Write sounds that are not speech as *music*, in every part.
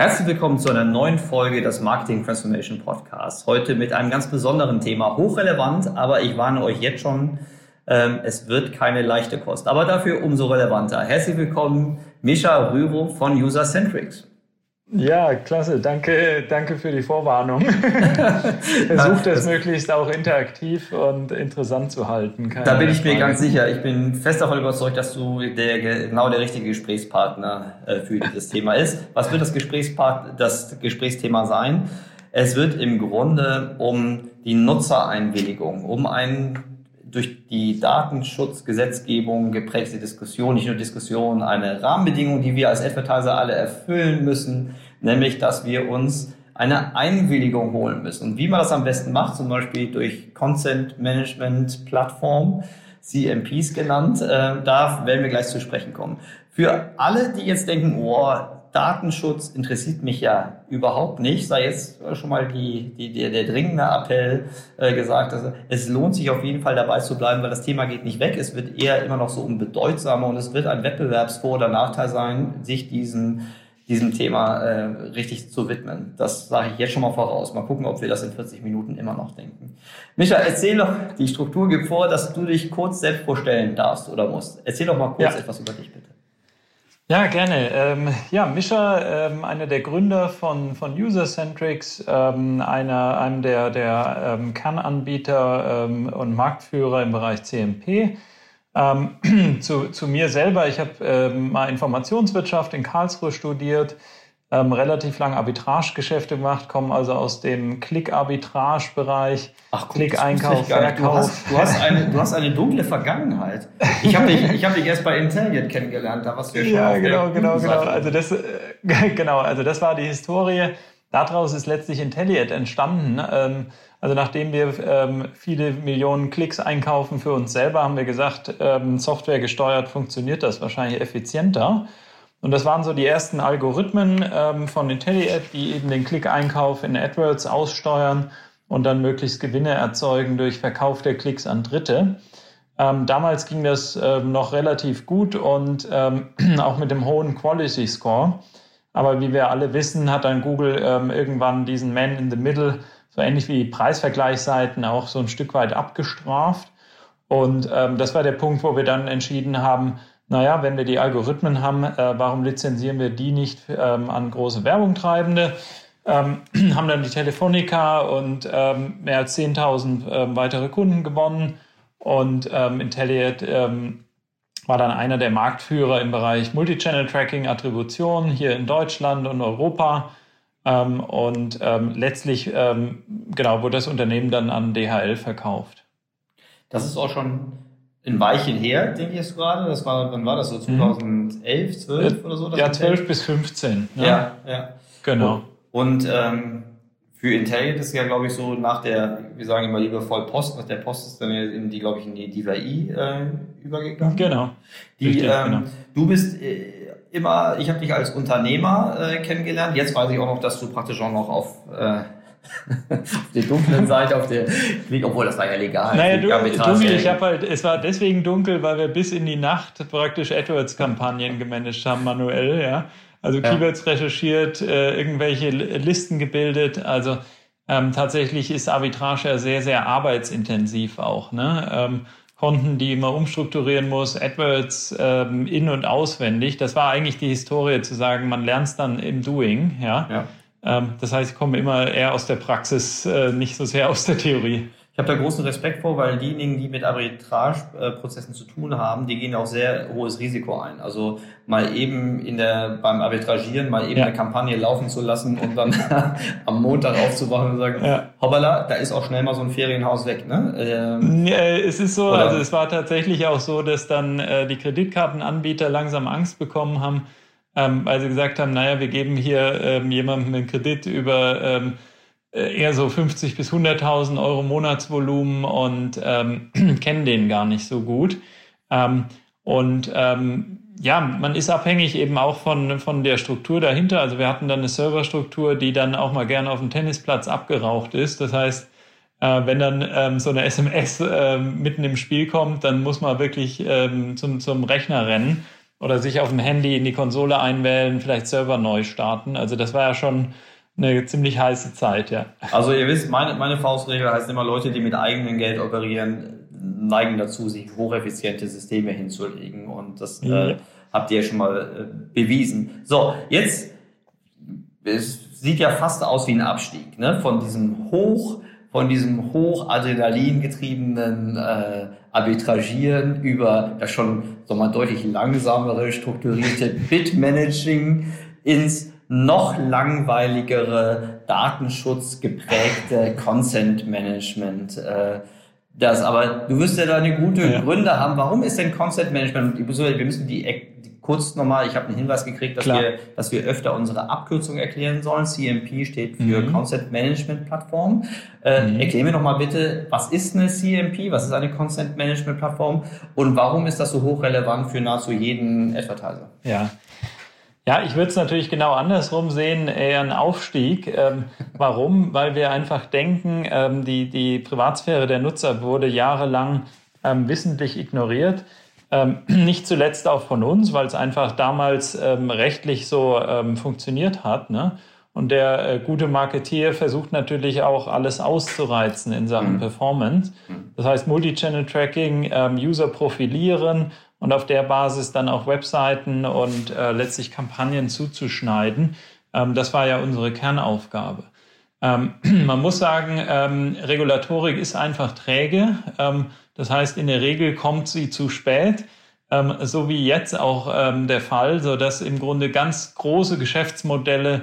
Herzlich willkommen zu einer neuen Folge des Marketing Transformation Podcasts. Heute mit einem ganz besonderen Thema, hochrelevant, aber ich warne euch jetzt schon, ähm, es wird keine leichte Kost, aber dafür umso relevanter. Herzlich willkommen, Mischa Rüro von User Centrics. Ja, klasse. Danke, danke für die Vorwarnung. *laughs* Versucht es möglichst auch interaktiv und interessant zu halten. Keine da bin ich mir ganz sicher. Ich bin fest davon überzeugt, dass du der, genau der richtige Gesprächspartner äh, für dieses Thema ist. Was wird das, Gesprächspart das Gesprächsthema sein? Es wird im Grunde um die Nutzereinwilligung, um ein durch die Datenschutzgesetzgebung geprägte Diskussion, nicht nur Diskussion, eine Rahmenbedingung, die wir als Advertiser alle erfüllen müssen, nämlich, dass wir uns eine Einwilligung holen müssen. Und wie man das am besten macht, zum Beispiel durch Consent Management Plattform, CMPs genannt, äh, da werden wir gleich zu sprechen kommen. Für alle, die jetzt denken, oh, Datenschutz interessiert mich ja überhaupt nicht, sei jetzt schon mal die, die, der, der dringende Appell äh, gesagt, dass es lohnt sich auf jeden Fall dabei zu bleiben, weil das Thema geht nicht weg. Es wird eher immer noch so unbedeutsamer und es wird ein Wettbewerbsvor- oder Nachteil sein, sich diesen diesem Thema äh, richtig zu widmen. Das sage ich jetzt schon mal voraus. Mal gucken, ob wir das in 40 Minuten immer noch denken. Micha, erzähl doch, die Struktur gibt vor, dass du dich kurz selbst vorstellen darfst oder musst. Erzähl doch mal kurz ja. etwas über dich, bitte. Ja, gerne. Ähm, ja, Mischa, ähm, einer der Gründer von, von User-Centrics, ähm, einer, einem der, der ähm, Kernanbieter ähm, und Marktführer im Bereich CMP. Ähm, *clears throat* zu, zu mir selber, ich habe ähm, mal Informationswirtschaft in Karlsruhe studiert, ähm, relativ lang Arbitragegeschäfte gemacht, kommen also aus dem Klick-Arbitrage-Bereich. Ach, Klick-Einkauf, Verkauf. Du hast, du, hast eine, du hast eine dunkle Vergangenheit. Ich habe dich, ich hab dich erst bei Intelligent kennengelernt, da warst du schon Ja, genau, genau, genau. Also das, äh, *laughs* genau, also das war die Historie. Daraus ist letztlich Intelligent entstanden. Ähm, also nachdem wir ähm, viele Millionen Klicks einkaufen für uns selber, haben wir gesagt, ähm, Software gesteuert funktioniert das wahrscheinlich effizienter. Und das waren so die ersten Algorithmen ähm, von IntelliAd, die eben den Klick-Einkauf in AdWords aussteuern und dann möglichst Gewinne erzeugen durch Verkauf der Klicks an Dritte. Ähm, damals ging das ähm, noch relativ gut und ähm, *clears throat* auch mit dem hohen Quality Score. Aber wie wir alle wissen, hat dann Google ähm, irgendwann diesen Man in the Middle, so ähnlich wie Preisvergleichsseiten, auch so ein Stück weit abgestraft. Und ähm, das war der Punkt, wo wir dann entschieden haben, naja, wenn wir die Algorithmen haben, äh, warum lizenzieren wir die nicht ähm, an große Werbungtreibende? Ähm, *clears throat* haben dann die Telefonica und ähm, mehr als 10.000 ähm, weitere Kunden gewonnen und ähm, Intelliat ähm, war dann einer der Marktführer im Bereich Multichannel-Tracking, Attribution hier in Deutschland und Europa. Ähm, und letztlich genau wurde das Unternehmen dann an DHL verkauft. Das ist auch schon ein Weilchen her, denke ich jetzt gerade. Das war, wann war das so? 2011, 12 oder so? Ja, 12 bis 15. Ja, ja. ja. Genau. Und, ähm, für Intelligent ist ja, glaube ich, so nach der, wir sagen immer liebevoll Post, nach der Post ist dann in die, glaube ich, in die DVI äh, übergegangen. Genau. Die, Richtig, ähm, genau. Du bist äh, immer, ich habe dich als Unternehmer äh, kennengelernt. Jetzt weiß ich auch noch, dass du praktisch auch noch auf äh, auf der dunklen Seite, auf der obwohl das war ja legal. Naja, du, dunkel, ich habe halt, es war deswegen dunkel, weil wir bis in die Nacht praktisch AdWords-Kampagnen gemanagt haben, manuell, ja. Also ja. Keywords recherchiert, äh, irgendwelche Listen gebildet, also ähm, tatsächlich ist Arbitrage ja sehr, sehr arbeitsintensiv auch, ne? Ähm, Konten, die man umstrukturieren muss, AdWords ähm, in- und auswendig. Das war eigentlich die Historie zu sagen, man lernt es dann im Doing, ja. ja. Ähm, das heißt, ich komme immer eher aus der Praxis, äh, nicht so sehr aus der Theorie. Ich habe da großen Respekt vor, weil diejenigen, die mit Arbitrageprozessen zu tun haben, die gehen auch sehr hohes Risiko ein. Also mal eben in der, beim Arbitragieren mal eben ja. eine Kampagne laufen zu lassen und dann *laughs* am Montag aufzuwachen und sagen, ja. hoppala, da ist auch schnell mal so ein Ferienhaus weg. Ne? Ähm, ja, es ist so, oder? also es war tatsächlich auch so, dass dann äh, die Kreditkartenanbieter langsam Angst bekommen haben, ähm, weil sie gesagt haben, naja, wir geben hier ähm, jemandem einen Kredit über ähm, äh, eher so 50 bis 100.000 Euro Monatsvolumen und ähm, *clears throat* kennen den gar nicht so gut. Ähm, und ähm, ja, man ist abhängig eben auch von, von der Struktur dahinter. Also wir hatten dann eine Serverstruktur, die dann auch mal gerne auf dem Tennisplatz abgeraucht ist. Das heißt, äh, wenn dann ähm, so eine SMS äh, mitten im Spiel kommt, dann muss man wirklich ähm, zum, zum Rechner rennen oder sich auf dem Handy in die Konsole einwählen, vielleicht Server neu starten. Also das war ja schon eine ziemlich heiße Zeit, ja. Also ihr wisst, meine, meine Faustregel heißt immer, Leute, die mit eigenem Geld operieren, neigen dazu, sich hocheffiziente Systeme hinzulegen. Und das ja. äh, habt ihr schon mal äh, bewiesen. So, jetzt, es sieht ja fast aus wie ein Abstieg, ne? Von diesem Hoch, von diesem Hochadrenalin getriebenen äh, Arbitragieren über das schon so mal deutlich langsamere, strukturierte *laughs* Bit-Managing ins noch langweiligere, datenschutzgeprägte *laughs* Consent-Management. Äh, das, aber du wirst ja da eine gute ja. Gründe haben. Warum ist denn Consent Management? Wir müssen die kurz nochmal, ich habe einen Hinweis gekriegt, dass wir, dass wir öfter unsere Abkürzung erklären sollen. CMP steht für mhm. Consent Management Plattform. Äh, mhm. Erklär mir nochmal bitte, was ist eine CMP? Was ist eine Consent Management Plattform? Und warum ist das so hochrelevant für nahezu jeden Advertiser? Ja. Ja, ich würde es natürlich genau andersrum sehen, eher ein Aufstieg. Ähm, warum? Weil wir einfach denken, ähm, die, die Privatsphäre der Nutzer wurde jahrelang ähm, wissentlich ignoriert. Ähm, *clears throat* nicht zuletzt auch von uns, weil es einfach damals ähm, rechtlich so ähm, funktioniert hat. Ne? Und der äh, gute Marketeer versucht natürlich auch alles auszureizen in Sachen mhm. Performance. Mhm. Das heißt Multi-Channel-Tracking, User profilieren und auf der Basis dann auch Webseiten und äh, letztlich Kampagnen zuzuschneiden. Ähm, das war ja unsere Kernaufgabe. Ähm, *clears throat* man muss sagen, ähm, Regulatorik ist einfach träge. Ähm, das heißt, in der Regel kommt sie zu spät, ähm, so wie jetzt auch ähm, der Fall, so dass im Grunde ganz große Geschäftsmodelle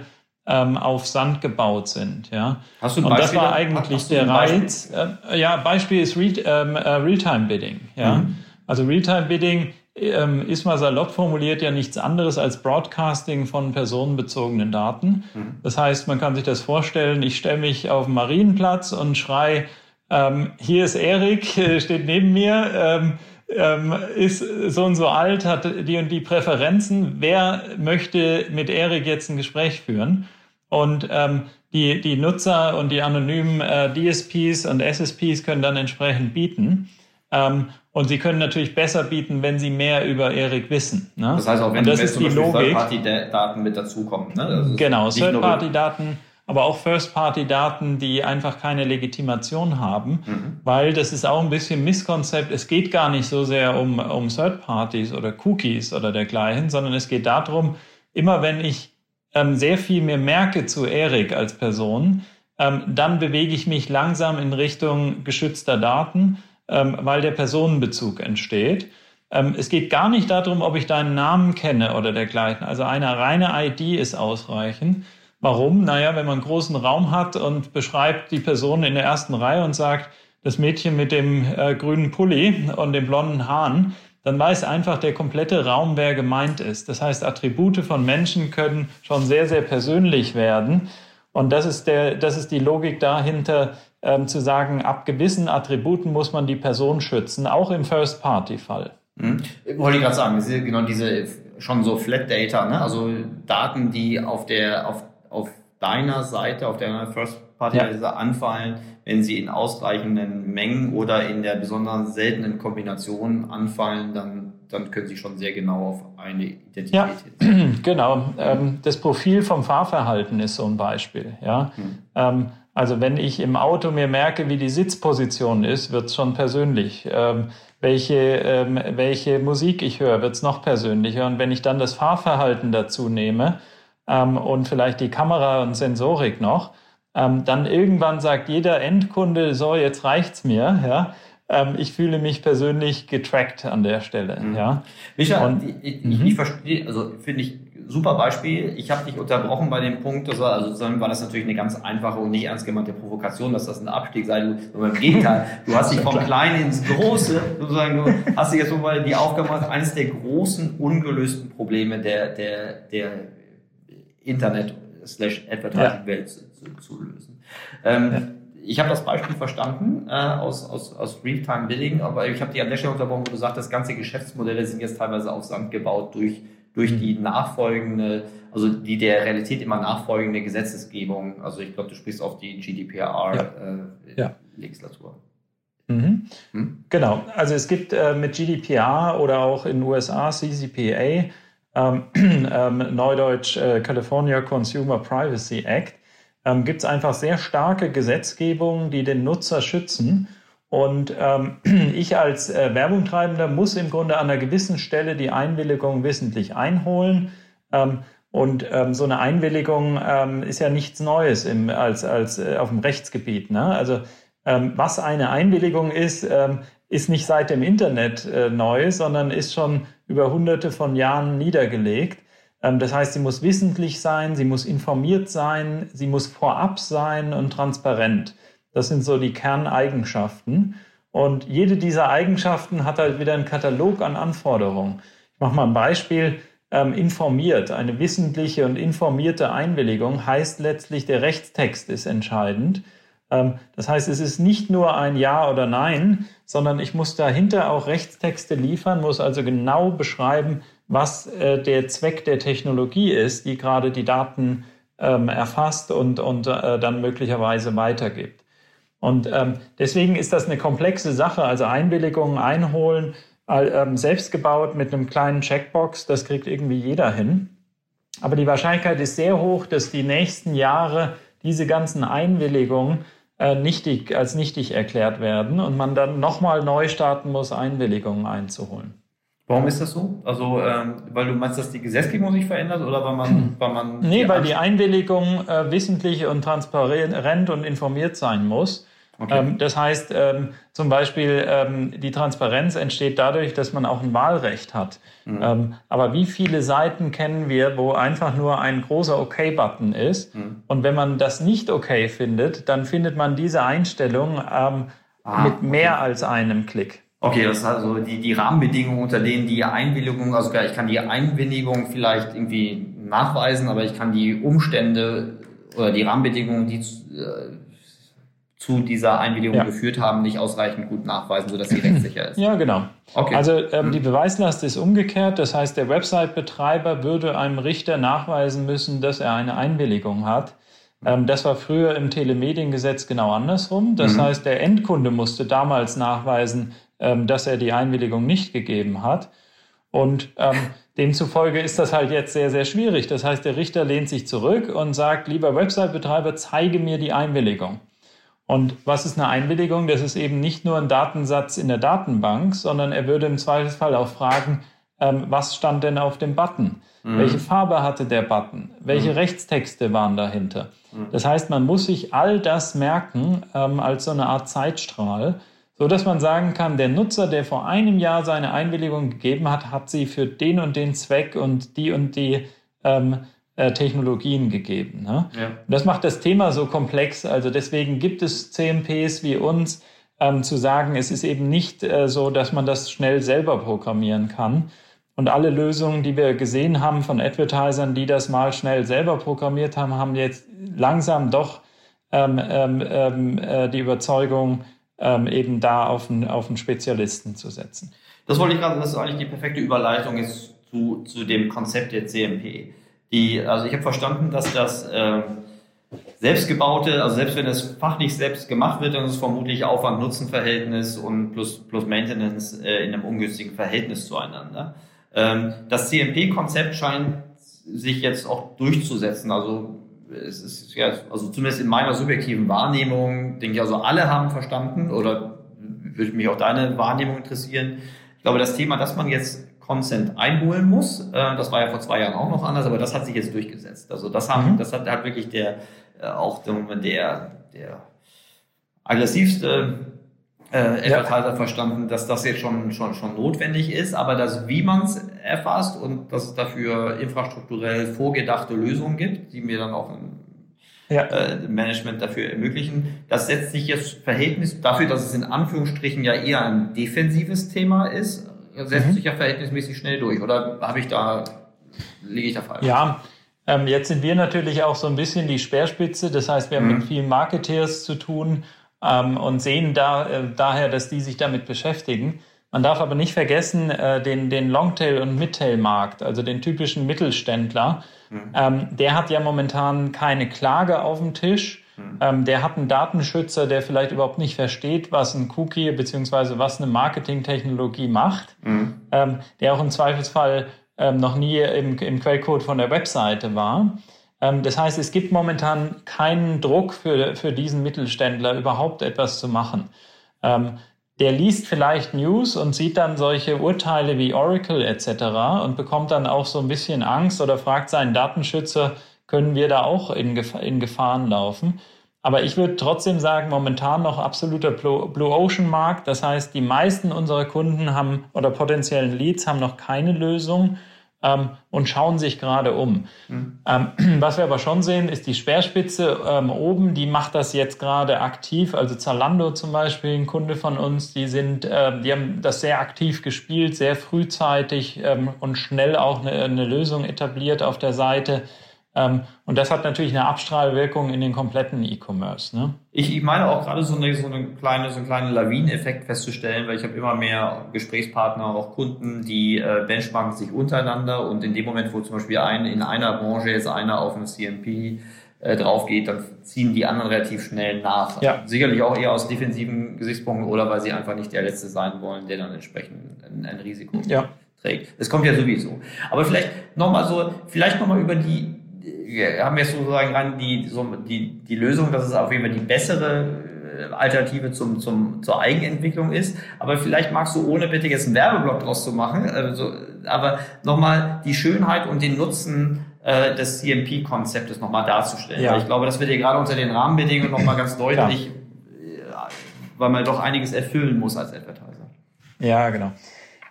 auf Sand gebaut sind. Ja. Hast du ein Und das war eigentlich der Reiz. Äh, ja, Beispiel ist Real, äh, Realtime-Bidding. Ja. Mhm. Also Realtime-Bidding ähm, ist mal salopp formuliert ja nichts anderes als Broadcasting von personenbezogenen Daten. Mhm. Das heißt, man kann sich das vorstellen, ich stelle mich auf den Marienplatz und schrei, ähm, hier ist Erik, steht neben mir, ähm, ähm, ist so und so alt, hat die und die Präferenzen. Wer möchte mit Erik jetzt ein Gespräch führen? Und ähm, die, die Nutzer und die anonymen äh, DSPs und SSPs können dann entsprechend bieten. Ähm, und sie können natürlich besser bieten, wenn sie mehr über Erik wissen. Ne? Das heißt auch, wenn das ist die Third-Party-Daten mit dazukommen. Ne? Genau, Third-Party-Daten, aber auch First-Party-Daten, die einfach keine Legitimation haben, mhm. weil das ist auch ein bisschen Misskonzept. Es geht gar nicht so sehr um, um Third-Parties oder Cookies oder dergleichen, sondern es geht darum, immer wenn ich ähm, sehr viel mehr merke zu Erik als Person, ähm, dann bewege ich mich langsam in Richtung geschützter Daten ähm, weil der Personenbezug entsteht. Ähm, es geht gar nicht darum, ob ich deinen Namen kenne oder dergleichen. Also eine reine ID ist ausreichend. Warum? Naja, wenn man einen großen Raum hat und beschreibt die Person in der ersten Reihe und sagt, das Mädchen mit dem äh, grünen Pulli und den blonden Haaren, dann weiß einfach der komplette Raum, wer gemeint ist. Das heißt, Attribute von Menschen können schon sehr, sehr persönlich werden. Und das ist, der, das ist die Logik dahinter, ähm, zu sagen, ab gewissen Attributen muss man die Person schützen, auch im First-Party-Fall. Mhm. Wollte ich gerade sagen, genau diese schon so Flat Data, ne? also Daten, die auf der auf, auf deiner Seite, auf deiner First-Party-Seite ja. anfallen, wenn sie in ausreichenden Mengen oder in der besonders seltenen Kombination anfallen, dann, dann können sie schon sehr genau auf eine Identität ja, *clears throat* Genau. Ähm, das Profil vom Fahrverhalten ist so ein Beispiel. Ja? Hm. Ähm, also wenn ich im Auto mir merke, wie die Sitzposition ist, wird es schon persönlich. Ähm, welche, ähm, welche Musik ich höre, wird es noch persönlicher. Und wenn ich dann das Fahrverhalten dazu nehme ähm, und vielleicht die Kamera und Sensorik noch, ähm, dann irgendwann sagt jeder Endkunde, so, jetzt reicht's mir. Ja? Ähm, ich fühle mich persönlich getrackt an der Stelle. Mhm. Ja? Micha, ich, ich, ich mhm. verstehe, also finde ich super Beispiel. Ich habe dich unterbrochen bei dem Punkt, das war, also sozusagen war das natürlich eine ganz einfache und nicht ernst gemeinte Provokation, dass das ein Abstieg sei. Du, im Gegenteil, *laughs* du hast dich vom Kleinen ins Große, sozusagen, du hast dich jetzt so mal die Aufgabe gemacht, eines der großen ungelösten Probleme der, der, der Internet slash Advertising-Welt ja. zu, zu, lösen. Ähm, ja. Ich habe das Beispiel verstanden äh, aus, aus, aus Real-Time Billing, aber ich habe die an der Stelle unterbrochen, wo du sagst, das ganze Geschäftsmodelle sind jetzt teilweise auf Sand gebaut durch, durch mhm. die nachfolgende, also die der Realität immer nachfolgende Gesetzesgebung. Also ich glaube, du sprichst auf die GDPR-Legislatur. Ja. Äh, mhm. Hm? Genau, also es gibt äh, mit GDPR oder auch in den USA CCPA, ähm, *clears throat* ähm, Neudeutsch äh, California Consumer Privacy Act, ähm, gibt es einfach sehr starke Gesetzgebungen, die den Nutzer schützen. Und ähm, *clears throat* ich als äh, Werbungtreibender muss im Grunde an einer gewissen Stelle die Einwilligung wissentlich einholen. Ähm, und ähm, so eine Einwilligung ähm, ist ja nichts Neues im, als, als äh, auf dem Rechtsgebiet. Ne? Also ähm, was eine Einwilligung ist, ähm, ist nicht seit dem Internet äh, neu, sondern ist schon über hunderte von Jahren niedergelegt. Ähm, das heißt, sie muss wissentlich sein, sie muss informiert sein, sie muss vorab sein und transparent. Das sind so die Kerneigenschaften. Und jede dieser Eigenschaften hat halt wieder einen Katalog an Anforderungen. Ich mache mal ein Beispiel. Ähm, informiert, eine wissentliche und informierte Einwilligung heißt letztlich, der Rechtstext ist entscheidend. Ähm, das heißt, es ist nicht nur ein Ja oder Nein, sondern ich muss dahinter auch Rechtstexte liefern, muss also genau beschreiben, was äh, der Zweck der Technologie ist, die gerade die Daten ähm, erfasst und, und äh, dann möglicherweise weitergibt. Und ähm, deswegen ist das eine komplexe Sache. Also Einwilligungen einholen, selbst gebaut mit einem kleinen Checkbox, das kriegt irgendwie jeder hin. Aber die Wahrscheinlichkeit ist sehr hoch, dass die nächsten Jahre diese ganzen Einwilligungen äh, nichtig, als nichtig erklärt werden und man dann nochmal neu starten muss, Einwilligungen einzuholen. Warum ist das so? Also, ähm, weil du meinst, dass die Gesetzgebung sich verändert oder weil man. Weil man nee, weil die Einwilligung äh, wissentlich und transparent und informiert sein muss. Okay. Ähm, das heißt, ähm, zum Beispiel, ähm, die Transparenz entsteht dadurch, dass man auch ein Wahlrecht hat. Mhm. Ähm, aber wie viele Seiten kennen wir, wo einfach nur ein großer OK-Button ist? Mhm. Und wenn man das nicht okay findet, dann findet man diese Einstellung ähm, ah, mit mehr okay. als einem Klick. Okay, das ist also die, die Rahmenbedingungen, unter denen die Einwilligung, also ich kann die Einwilligung vielleicht irgendwie nachweisen, aber ich kann die Umstände oder die Rahmenbedingungen, die zu, dieser Einwilligung ja. geführt haben, nicht ausreichend gut nachweisen, sodass sie rechtssicher ist. Ja, genau. Okay. Also ähm, die Beweislast ist umgekehrt. Das heißt, der Website-Betreiber würde einem Richter nachweisen müssen, dass er eine Einwilligung hat. Ähm, das war früher im Telemediengesetz genau andersrum. Das mhm. heißt, der Endkunde musste damals nachweisen, ähm, dass er die Einwilligung nicht gegeben hat. Und ähm, demzufolge ist das halt jetzt sehr, sehr schwierig. Das heißt, der Richter lehnt sich zurück und sagt, lieber Website-Betreiber, zeige mir die Einwilligung. Und was ist eine Einwilligung? Das ist eben nicht nur ein Datensatz in der Datenbank, sondern er würde im Zweifelsfall auch fragen, ähm, was stand denn auf dem Button? Mhm. Welche Farbe hatte der Button? Welche mhm. Rechtstexte waren dahinter? Mhm. Das heißt, man muss sich all das merken ähm, als so eine Art Zeitstrahl so dass man sagen kann, der Nutzer, der vor einem Jahr seine Einwilligung gegeben hat, hat sie für den und den Zweck und die und die ähm, äh, Technologien gegeben. Ne? Ja. Das macht das Thema so komplex. Also deswegen gibt es CMPs wie uns, ähm, zu sagen, es ist eben nicht äh, so, dass man das schnell selber programmieren kann. Und alle Lösungen, die wir gesehen haben von Advertisern, die das mal schnell selber programmiert haben, haben jetzt langsam doch ähm, ähm, ähm äh, die Überzeugung, ähm, eben da auf einen, auf einen Spezialisten zu setzen. Das wollte ich gerade, das ist eigentlich die perfekte Überleitung jetzt zu, zu dem Konzept der CMP. Die, also ich habe verstanden, dass das äh, selbstgebaute, also selbst wenn es fachlich selbst gemacht wird, dann ist es vermutlich Aufwand-Nutzen-Verhältnis und plus, plus Maintenance äh, in einem ungünstigen Verhältnis zueinander. Ähm, das CMP-Konzept scheint sich jetzt auch durchzusetzen. Also es ist ja, also zumindest in meiner subjektiven Wahrnehmung, denke ich, also alle haben verstanden oder würde mich auch deine Wahrnehmung interessieren. Ich glaube, das Thema, dass man jetzt Consent einholen muss, äh, das war ja vor zwei Jahren auch noch anders, aber das hat sich jetzt durchgesetzt. Also das haben, mhm. das hat, hat wirklich der, äh, auch der, der, der aggressivste äh, Advertiser ja. verstanden, dass das jetzt schon, schon, schon notwendig ist, aber dass wie man es erfasst und dass es dafür infrastrukturell vorgedachte Lösungen gibt, die mir dann auch ein ja. äh, Management dafür ermöglichen. Das setzt sich jetzt Verhältnis dafür, dass es in Anführungsstrichen ja eher ein defensives Thema ist, setzt mhm. sich ja verhältnismäßig schnell durch. Oder habe ich da, liege ich da falsch? Ja, Ähm, jetzt sind wir natürlich auch so ein bisschen die Speerspitze. Das heißt, wir haben mhm. mit vielen Marketeers zu tun ähm, und sehen da, äh, daher, dass die sich damit beschäftigen. Man darf aber nicht vergessen, äh, den, den Longtail- und Midtail-Markt, also den typischen Mittelständler. Mhm. Ähm, der hat ja momentan keine Klage auf dem Tisch. Mhm. Ähm, der hat einen Datenschützer, der vielleicht überhaupt nicht versteht, was ein Cookie bzw. was eine Marketingtechnologie macht. Mhm. Ähm, der auch im Zweifelsfall ähm, noch nie im, im Quellcode von der Webseite war. Ähm, das heißt, es gibt momentan keinen Druck für, für diesen Mittelständler, überhaupt etwas zu machen. Ähm, der liest vielleicht News und sieht dann solche Urteile wie Oracle etc. und bekommt dann auch so ein bisschen Angst oder fragt seinen Datenschützer, können wir da auch in, Gefahr, in Gefahren laufen? Aber ich würde trotzdem sagen, momentan noch absoluter Blue Ocean Markt. Das heißt, die meisten unserer Kunden haben oder potenziellen Leads haben noch keine Lösung ähm, und schauen sich gerade um. Mhm. Ähm, *clears throat* was wir aber schon sehen, ist die Speerspitze ähm, oben, die macht das jetzt gerade aktiv. Also Zalando zum Beispiel, ein Kunde von uns, die sind, äh, die haben das sehr aktiv gespielt, sehr frühzeitig ähm, und schnell auch eine, eine Lösung etabliert auf der Seite. Ähm, und das hat natürlich eine Abstrahlwirkung in den kompletten E-Commerce. Ne? Ich, ich meine auch gerade so eine, so eine kleine, so einen kleinen Lawineneffekt festzustellen, weil ich habe immer mehr Gesprächspartner, auch Kunden, die äh, benchmarken sich untereinander und in dem Moment, wo zum Beispiel ein, in einer Branche jetzt einer auf ein CMP äh, drauf geht, dann ziehen die anderen relativ schnell nach. Ja. Sicherlich auch eher aus defensiven Gesichtspunkten oder weil sie einfach nicht der Letzte sein wollen, der dann entsprechend ein, ein Risiko ja. trägt. Das kommt ja sowieso. Aber vielleicht nochmal so, vielleicht nochmal über die haben jetzt sozusagen ran die, so, die, die Lösung, dass es auf jeden Fall die bessere äh, Alternative zum, zum, zur Eigenentwicklung ist. Aber vielleicht magst du, ohne bitte jetzt einen Werbeblock draus zu machen, also, aber nochmal die Schönheit und den Nutzen äh, des CMP-Konzeptes nochmal darzustellen. Ja. Weil ich glaube, das wird dir gerade unter den Rahmenbedingungen nochmal ganz deutlich, äh, weil man doch einiges erfüllen muss als Advertiser. Ja, genau.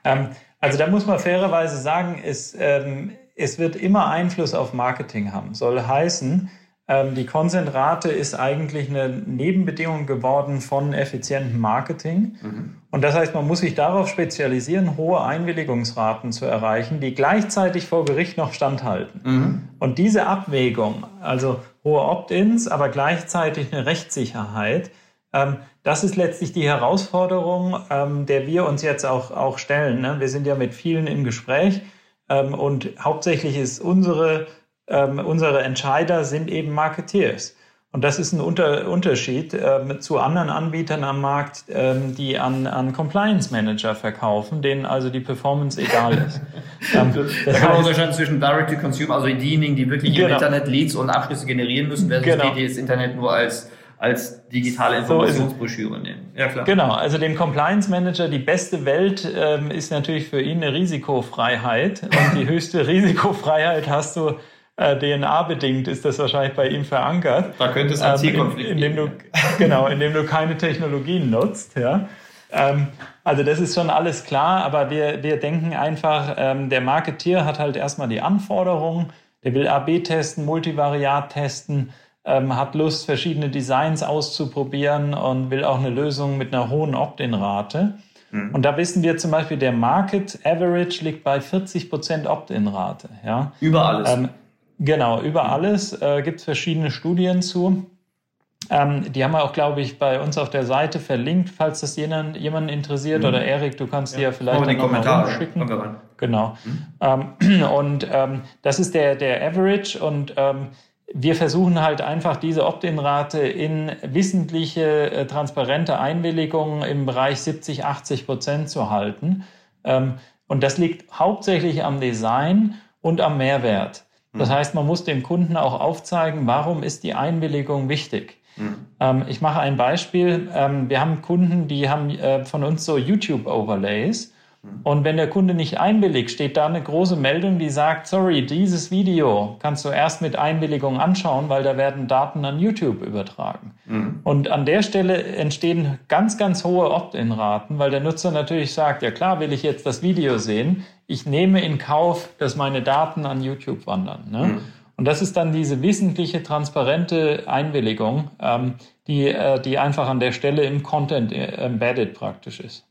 Ähm, also da muss man fairerweise sagen, ist, ähm, es wird immer Einfluss auf Marketing haben. Soll heißen, ähm, die Konzentrate ist eigentlich eine Nebenbedingung geworden von effizientem Marketing. Mhm. Und das heißt, man muss sich darauf spezialisieren, hohe Einwilligungsraten zu erreichen, die gleichzeitig vor Gericht noch standhalten. Mhm. Und diese Abwägung, also hohe Opt-ins, aber gleichzeitig eine Rechtssicherheit, ähm, das ist letztlich die Herausforderung, ähm, der wir uns jetzt auch, auch stellen. Ne? Wir sind ja mit vielen im Gespräch ähm, und hauptsächlich ist unsere, ähm, unsere Entscheider sind eben Marketeers. Und das ist ein Unter Unterschied ähm, zu anderen Anbietern am Markt, ähm, die an, an Compliance Manager verkaufen, denen also die Performance egal ist. *laughs* ähm, da kann man unterscheiden zwischen Direct to Consumer, also diejenigen, die wirklich genau. im Internet Leads und Abschlüsse generieren müssen, versus genau. die, die das Internet nur als als digitale Informationsbroschüre nehmen. Ja, klar. Genau, also dem Compliance Manager, die beste Welt ähm, ist natürlich für ihn eine Risikofreiheit. Und die *laughs* höchste Risikofreiheit hast du äh, DNA-bedingt, ist das wahrscheinlich bei ihm verankert. Da könnte es einen ähm, Zielkonflikt in, indem du *laughs* Genau, indem du keine Technologien nutzt. Ja. Ähm, also das ist schon alles klar, aber wir, wir denken einfach, ähm, der Marketeer hat halt erstmal die Anforderungen, der will AB testen, Multivariat testen, ähm, hat Lust, verschiedene Designs auszuprobieren und will auch eine Lösung mit einer hohen Opt-in-Rate. Mhm. Und da wissen wir zum Beispiel, der Market Average liegt bei 40 Prozent Opt-in-Rate. Ja? Über alles. Ähm, genau, über mhm. alles äh, gibt es verschiedene Studien zu. Ähm, die haben wir auch, glaube ich, bei uns auf der Seite verlinkt, falls das jemand, jemanden interessiert. Mhm. Oder Erik, du kannst ja. die ja vielleicht dann nochmal schicken. Genau. Mhm. Ähm, *clears throat* und ähm, das ist der, der Average und ähm, wir versuchen halt einfach diese Opt-in-Rate in wissentliche, äh, transparente Einwilligungen im Bereich 70, 80 Prozent zu halten. Ähm, und das liegt hauptsächlich am Design und am Mehrwert. Das mhm. heißt, man muss dem Kunden auch aufzeigen, warum ist die Einwilligung wichtig. Mhm. Ähm, ich mache ein Beispiel. Ähm, wir haben Kunden, die haben äh, von uns so YouTube-Overlays. Und wenn der Kunde nicht einwilligt, steht da eine große Meldung, die sagt, sorry, dieses Video kannst du erst mit Einwilligung anschauen, weil da werden Daten an YouTube übertragen. Mhm. Und an der Stelle entstehen ganz, ganz hohe Opt-in-Raten, weil der Nutzer natürlich sagt, ja klar will ich jetzt das Video sehen, ich nehme in Kauf, dass meine Daten an YouTube wandern. Ne? Mhm. Und das ist dann diese wissentliche, transparente Einwilligung, ähm, die, äh, die einfach an der Stelle im Content äh, embedded praktisch ist.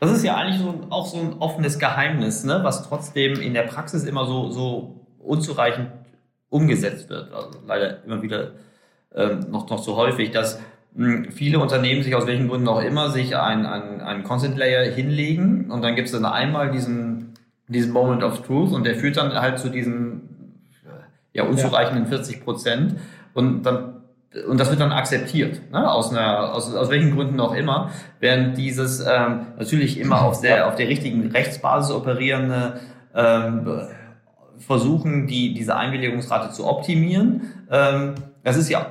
Das ist ja eigentlich so, auch so ein offenes Geheimnis, ne? was trotzdem in der Praxis immer so, so unzureichend umgesetzt wird. Also leider immer wieder ähm, noch, noch so häufig, dass mh, viele Unternehmen sich aus welchen Gründen auch immer sich einen, einen Content Layer hinlegen und dann gibt es dann einmal diesen, diesen Moment of Truth und der führt dann halt zu diesen ja, unzureichenden 40 Prozent und dann und das wird dann akzeptiert, ne? aus, einer, aus, aus welchen Gründen auch immer, während dieses ähm, natürlich immer auf, sehr, auf der richtigen Rechtsbasis operierende ähm, versuchen, die, diese Einwilligungsrate zu optimieren. Ähm, das ist ja,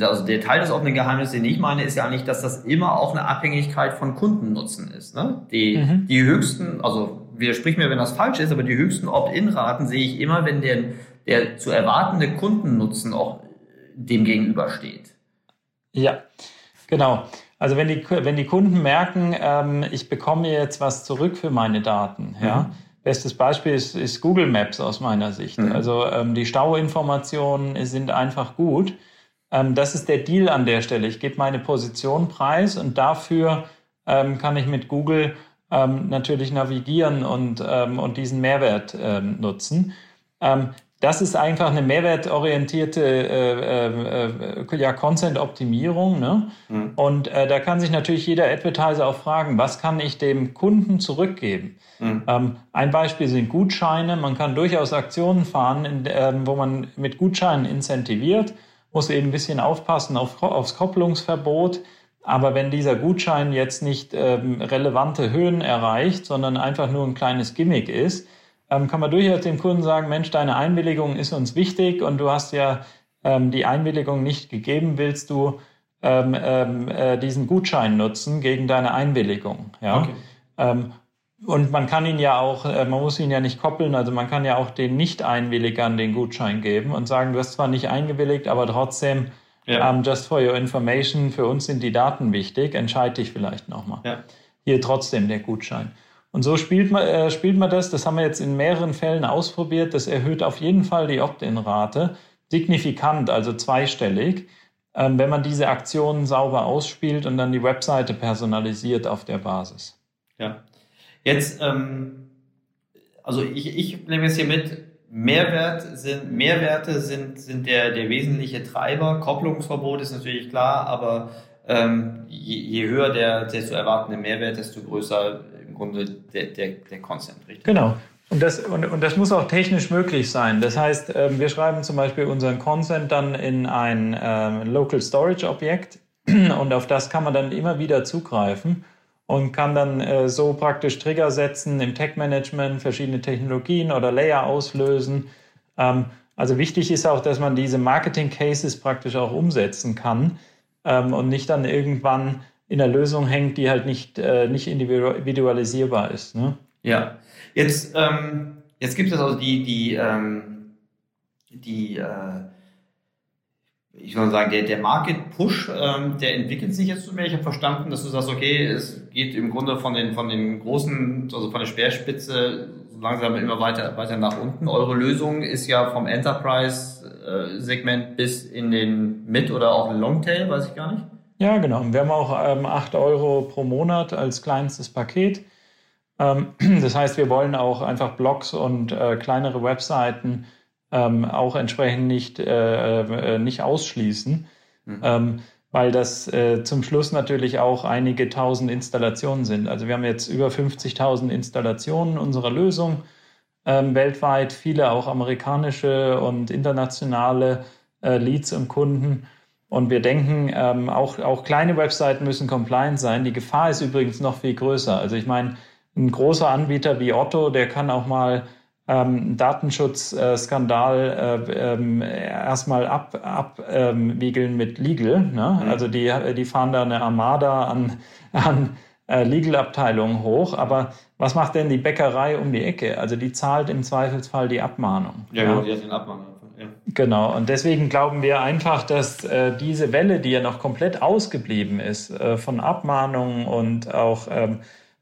also der Teil des offenen Geheimnisses, den ich meine, ist ja eigentlich, dass das immer auch eine Abhängigkeit von Kundennutzen ist. Ne? Die, mhm. die höchsten, also widersprich mir, wenn das falsch ist, aber die höchsten Opt-in-Raten sehe ich immer, wenn der, der zu erwartende Kundennutzen auch dem gegenübersteht. Ja, genau. Also wenn die, wenn die Kunden merken, ähm, ich bekomme jetzt was zurück für meine Daten, mhm. ja, Bestes Beispiel ist, ist, Google Maps aus meiner Sicht. Mhm. Also ähm, die Stauinformationen sind einfach gut. Ähm, das ist der Deal an der Stelle. Ich gebe meine Position preis und dafür ähm, kann ich mit Google ähm, natürlich navigieren und, ähm, und diesen Mehrwert nutzen das ist einfach eine mehrwertorientierte äh, äh, äh, ja, Content-Optimierung. Ne? Mhm. Und äh, da kann sich natürlich jeder Advertiser auch fragen, was kann ich dem Kunden zurückgeben? Mhm. Ähm, ein Beispiel sind Gutscheine. Man kann durchaus Aktionen fahren, in, äh, wo man mit Gutscheinen incentiviert, muss eben ein bisschen aufpassen auf, aufs Kopplungsverbot. Aber wenn dieser Gutschein jetzt nicht ähm, relevante Höhen erreicht, sondern einfach nur ein kleines Gimmick ist, ähm, kann man durchaus dem Kunden sagen, Mensch, deine Einwilligung ist uns wichtig und du hast ja ähm, die Einwilligung nicht gegeben, willst du ähm, ähm äh, diesen Gutschein nutzen gegen deine Einwilligung. Ja? Okay. Ähm, und man kann ihn ja auch, äh, man muss ihn ja nicht koppeln, also man kann ja auch den Nicht-Einwilligern den Gutschein geben und sagen, du hast zwar nicht eingewilligt, aber trotzdem, ja. um, ähm, just for your information, für uns sind die Daten wichtig, entscheide dich vielleicht nochmal. Ja. Hier trotzdem der Gutschein. Und so spielt man, äh, spielt man das. Das haben wir jetzt in mehreren Fällen ausprobiert. Das erhöht auf jeden Fall die Opt-in-Rate signifikant, also zweistellig, ähm, wenn man diese Aktionen sauber ausspielt und dann die Webseite personalisiert auf der Basis. Ja. Jetzt, ähm, also ich, ich nehme jetzt hier mit, Mehrwert sind, Mehrwerte sind, sind der, der wesentliche Treiber. Kopplungsverbot ist natürlich klar, aber ähm, je, je höher der, der zu erwartende Mehrwert, desto größer Grunde der, der, der Consent, richtig? Genau. Und das, und, und das muss auch technisch möglich sein. Das heißt, ähm, wir schreiben zum Beispiel unseren Consent dann in ein ähm, Local Storage Objekt *clears throat* und auf das kann man dann immer wieder zugreifen und kann dann äh, so praktisch Trigger setzen im Tech-Management, verschiedene Technologien oder Layer auslösen. Ähm, also wichtig ist auch, dass man diese Marketing-Cases praktisch auch umsetzen kann und nicht dann irgendwann in der Lösung hängt, die halt nicht, äh, nicht individualisierbar ist. Ne? Ja, jetzt, ähm, jetzt gibt es also die, die, ähm, die äh, ich würde sagen, der, der Market Push, ähm, der entwickelt sich jetzt zu mehr. Ich habe verstanden, dass du sagst, okay, es geht im Grunde von den, von den großen, also von der Speerspitze langsam immer weiter, weiter nach unten. Eure Lösung ist ja vom Enterprise-Segment bis in den Mid- oder auch Longtail, weiß ich gar nicht. Ja, genau. Wir haben auch ähm, 8 Euro pro Monat als kleinstes Paket. Ähm, *clears throat* das heißt, wir wollen auch einfach Blogs und äh, kleinere Webseiten ähm, auch entsprechend nicht, äh, äh, nicht ausschließen, mhm. ähm, weil das äh, zum Schluss natürlich auch einige tausend Installationen sind. Also wir haben jetzt über 50.000 Installationen unserer Lösung ähm, weltweit, viele auch amerikanische und internationale äh, Leads und Kunden. Und wir denken, ähm, auch, auch kleine Webseiten müssen compliant sein. Die Gefahr ist übrigens noch viel größer. Also ich meine, ein großer Anbieter wie Otto, der kann auch mal ähm, Datenschutzskandal äh, ähm, erstmal abwiegeln ab, ähm, mit Legal. Ne? Mhm. Also die, die fahren da eine Armada an, an äh, Legal-Abteilungen hoch. Aber was macht denn die Bäckerei um die Ecke? Also die zahlt im Zweifelsfall die Abmahnung. Ja, genau, die hat den Abmahnung. Genau, und deswegen glauben wir einfach, dass äh, diese Welle, die ja noch komplett ausgeblieben ist, äh, von Abmahnungen und auch ähm,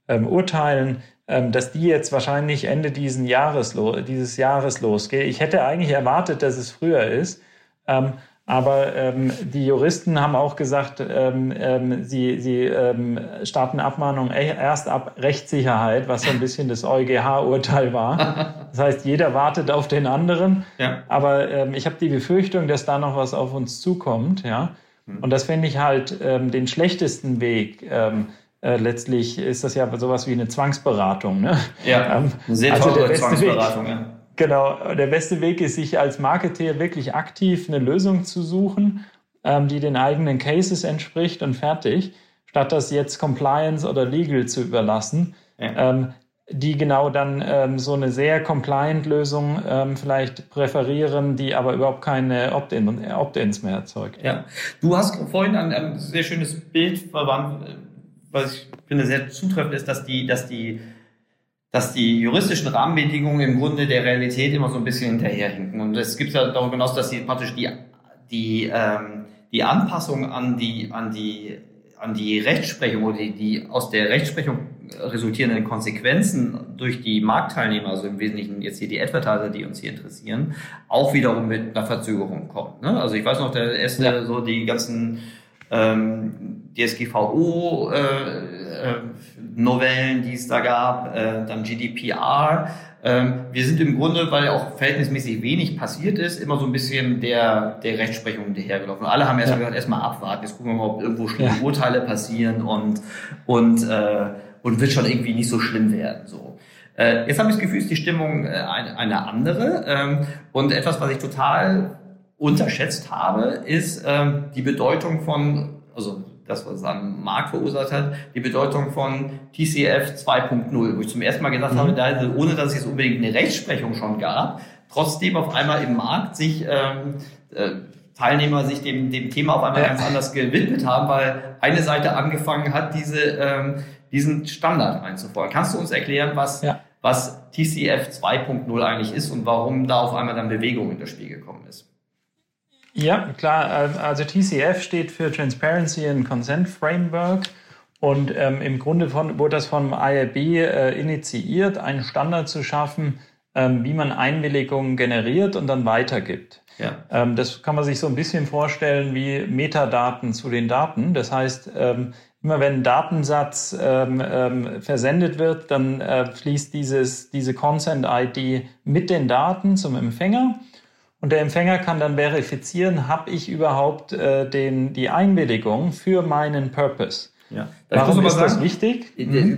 ähm, Urteilen, ähm, dass die jetzt wahrscheinlich Ende diesen Jahres dieses Jahres losgeht. Ich hätte eigentlich erwartet, dass es früher ist, ähm, Aber ähm, die Juristen haben auch gesagt, ähm, ähm, sie, sie ähm, starten Abmahnungen e-, erst ab Rechtssicherheit, was so ein bisschen das EuGH-Urteil war. *laughs* Das heißt, jeder wartet auf den anderen. Ja. Aber ähm, ich habe die Befürchtung, dass da noch was auf uns zukommt. Ja? Hm. Und das finde ich halt ähm, den schlechtesten Weg. Ähm, äh, letztlich ist das ja sowas wie eine Zwangsberatung. Ne? Ja, ähm, eine sehr also teure Zwangsberatung. Weg, ja. Genau, der beste Weg ist, sich als Marketeer wirklich aktiv eine Lösung zu suchen, ähm, die den eigenen Cases entspricht und fertig, statt das jetzt Compliance oder Legal zu überlassen. Ja. Ähm, die genau dann ähm, so eine sehr compliant-Lösung ähm, vielleicht präferieren, die aber überhaupt keine Opt-in, Opt-ins mehr erzeugt. Ja, du hast vorhin ein, ein sehr schönes Bild verwandt, was ich finde sehr zutreffend ist, dass die, dass die dass die juristischen Rahmenbedingungen im Grunde der Realität immer so ein bisschen hinterherhinken. Und es gibt ja darüber hinaus, dass sie praktisch die, die, ähm, die Anpassung an die, an die, an die Rechtsprechung oder die, die aus der Rechtsprechung resultierenden Konsequenzen durch die Marktteilnehmer, also im Wesentlichen jetzt hier die Advertiser, die uns hier interessieren, auch wiederum mit einer Verzögerung kommen. Ne? Also ich weiß noch, der erste, ja. so die ganzen ähm, DSGVO, äh, äh, Novellen, die es da gab, äh, dann GDPR. Ähm, wir sind im Grunde, weil auch verhältnismäßig wenig passiert ist, immer so ein bisschen der, der Rechtsprechung hinterhergelaufen. Alle haben erstmal ja. gesagt, erstmal abwarten, jetzt gucken wir mal, ob irgendwo schlimme ja. Urteile passieren und, und, äh, und wird schon irgendwie nicht so schlimm werden. So. Äh, jetzt habe ich das Gefühl, ist die Stimmung äh, eine, eine andere. Ähm, und etwas, was ich total unterschätzt habe, ist ähm, die Bedeutung von, also das, was es am Markt verursacht hat, die Bedeutung von TCF 2.0, wo ich zum ersten Mal gedacht mhm. habe, da, ohne dass es jetzt unbedingt eine Rechtsprechung schon gab, trotzdem auf einmal im Markt sich ähm, äh, Teilnehmer sich dem, dem Thema auf einmal ja. ganz anders gewidmet haben, weil eine Seite angefangen hat, diese, ähm, diesen Standard einzufordern. Kannst du uns erklären, was, ja. was TCF 2.0 eigentlich ist und warum da auf einmal dann Bewegung in das Spiel gekommen ist? Ja, klar. Also TCF steht für Transparency and Consent Framework. Und ähm, im Grunde von, wurde das vom IRB äh, initiiert, einen Standard zu schaffen, ähm, wie man Einwilligungen generiert und dann weitergibt. Ja. Ähm, das kann man sich so ein bisschen vorstellen wie Metadaten zu den Daten. Das heißt, ähm, immer wenn ein Datensatz ähm, ähm, versendet wird, dann äh, fließt dieses, diese Consent-ID mit den Daten zum Empfänger. Und der Empfänger kann dann verifizieren, habe ich überhaupt äh, den, die Einwilligung für meinen Purpose. Ja. Warum ist sagen, das wichtig? Mhm.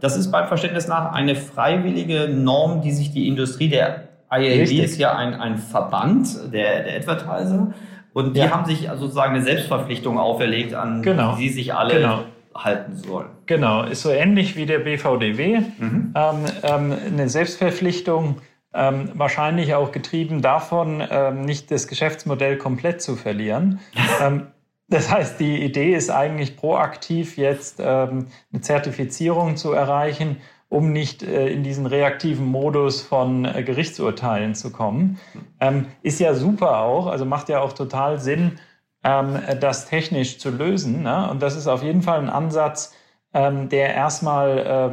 Das ist beim Verständnis nach eine freiwillige Norm, die sich die Industrie der IAB ist ja ein, ein Verband der, der Advertiser und die ja. haben sich sozusagen eine Selbstverpflichtung auferlegt, an genau. die sich alle genau. halten sollen. Genau, ist so ähnlich wie der BVDW. Mhm. Ähm, ähm, eine Selbstverpflichtung, ähm, wahrscheinlich auch getrieben davon, ähm, nicht das Geschäftsmodell komplett zu verlieren. *laughs* ähm, das heißt, die Idee ist eigentlich proaktiv jetzt ähm, eine Zertifizierung zu erreichen, um nicht äh, in diesen reaktiven Modus von äh, Gerichtsurteilen zu kommen. Ähm, ist ja super auch, also macht ja auch total Sinn, ähm, das technisch zu lösen. Ne? Und das ist auf jeden Fall ein Ansatz, der erstmal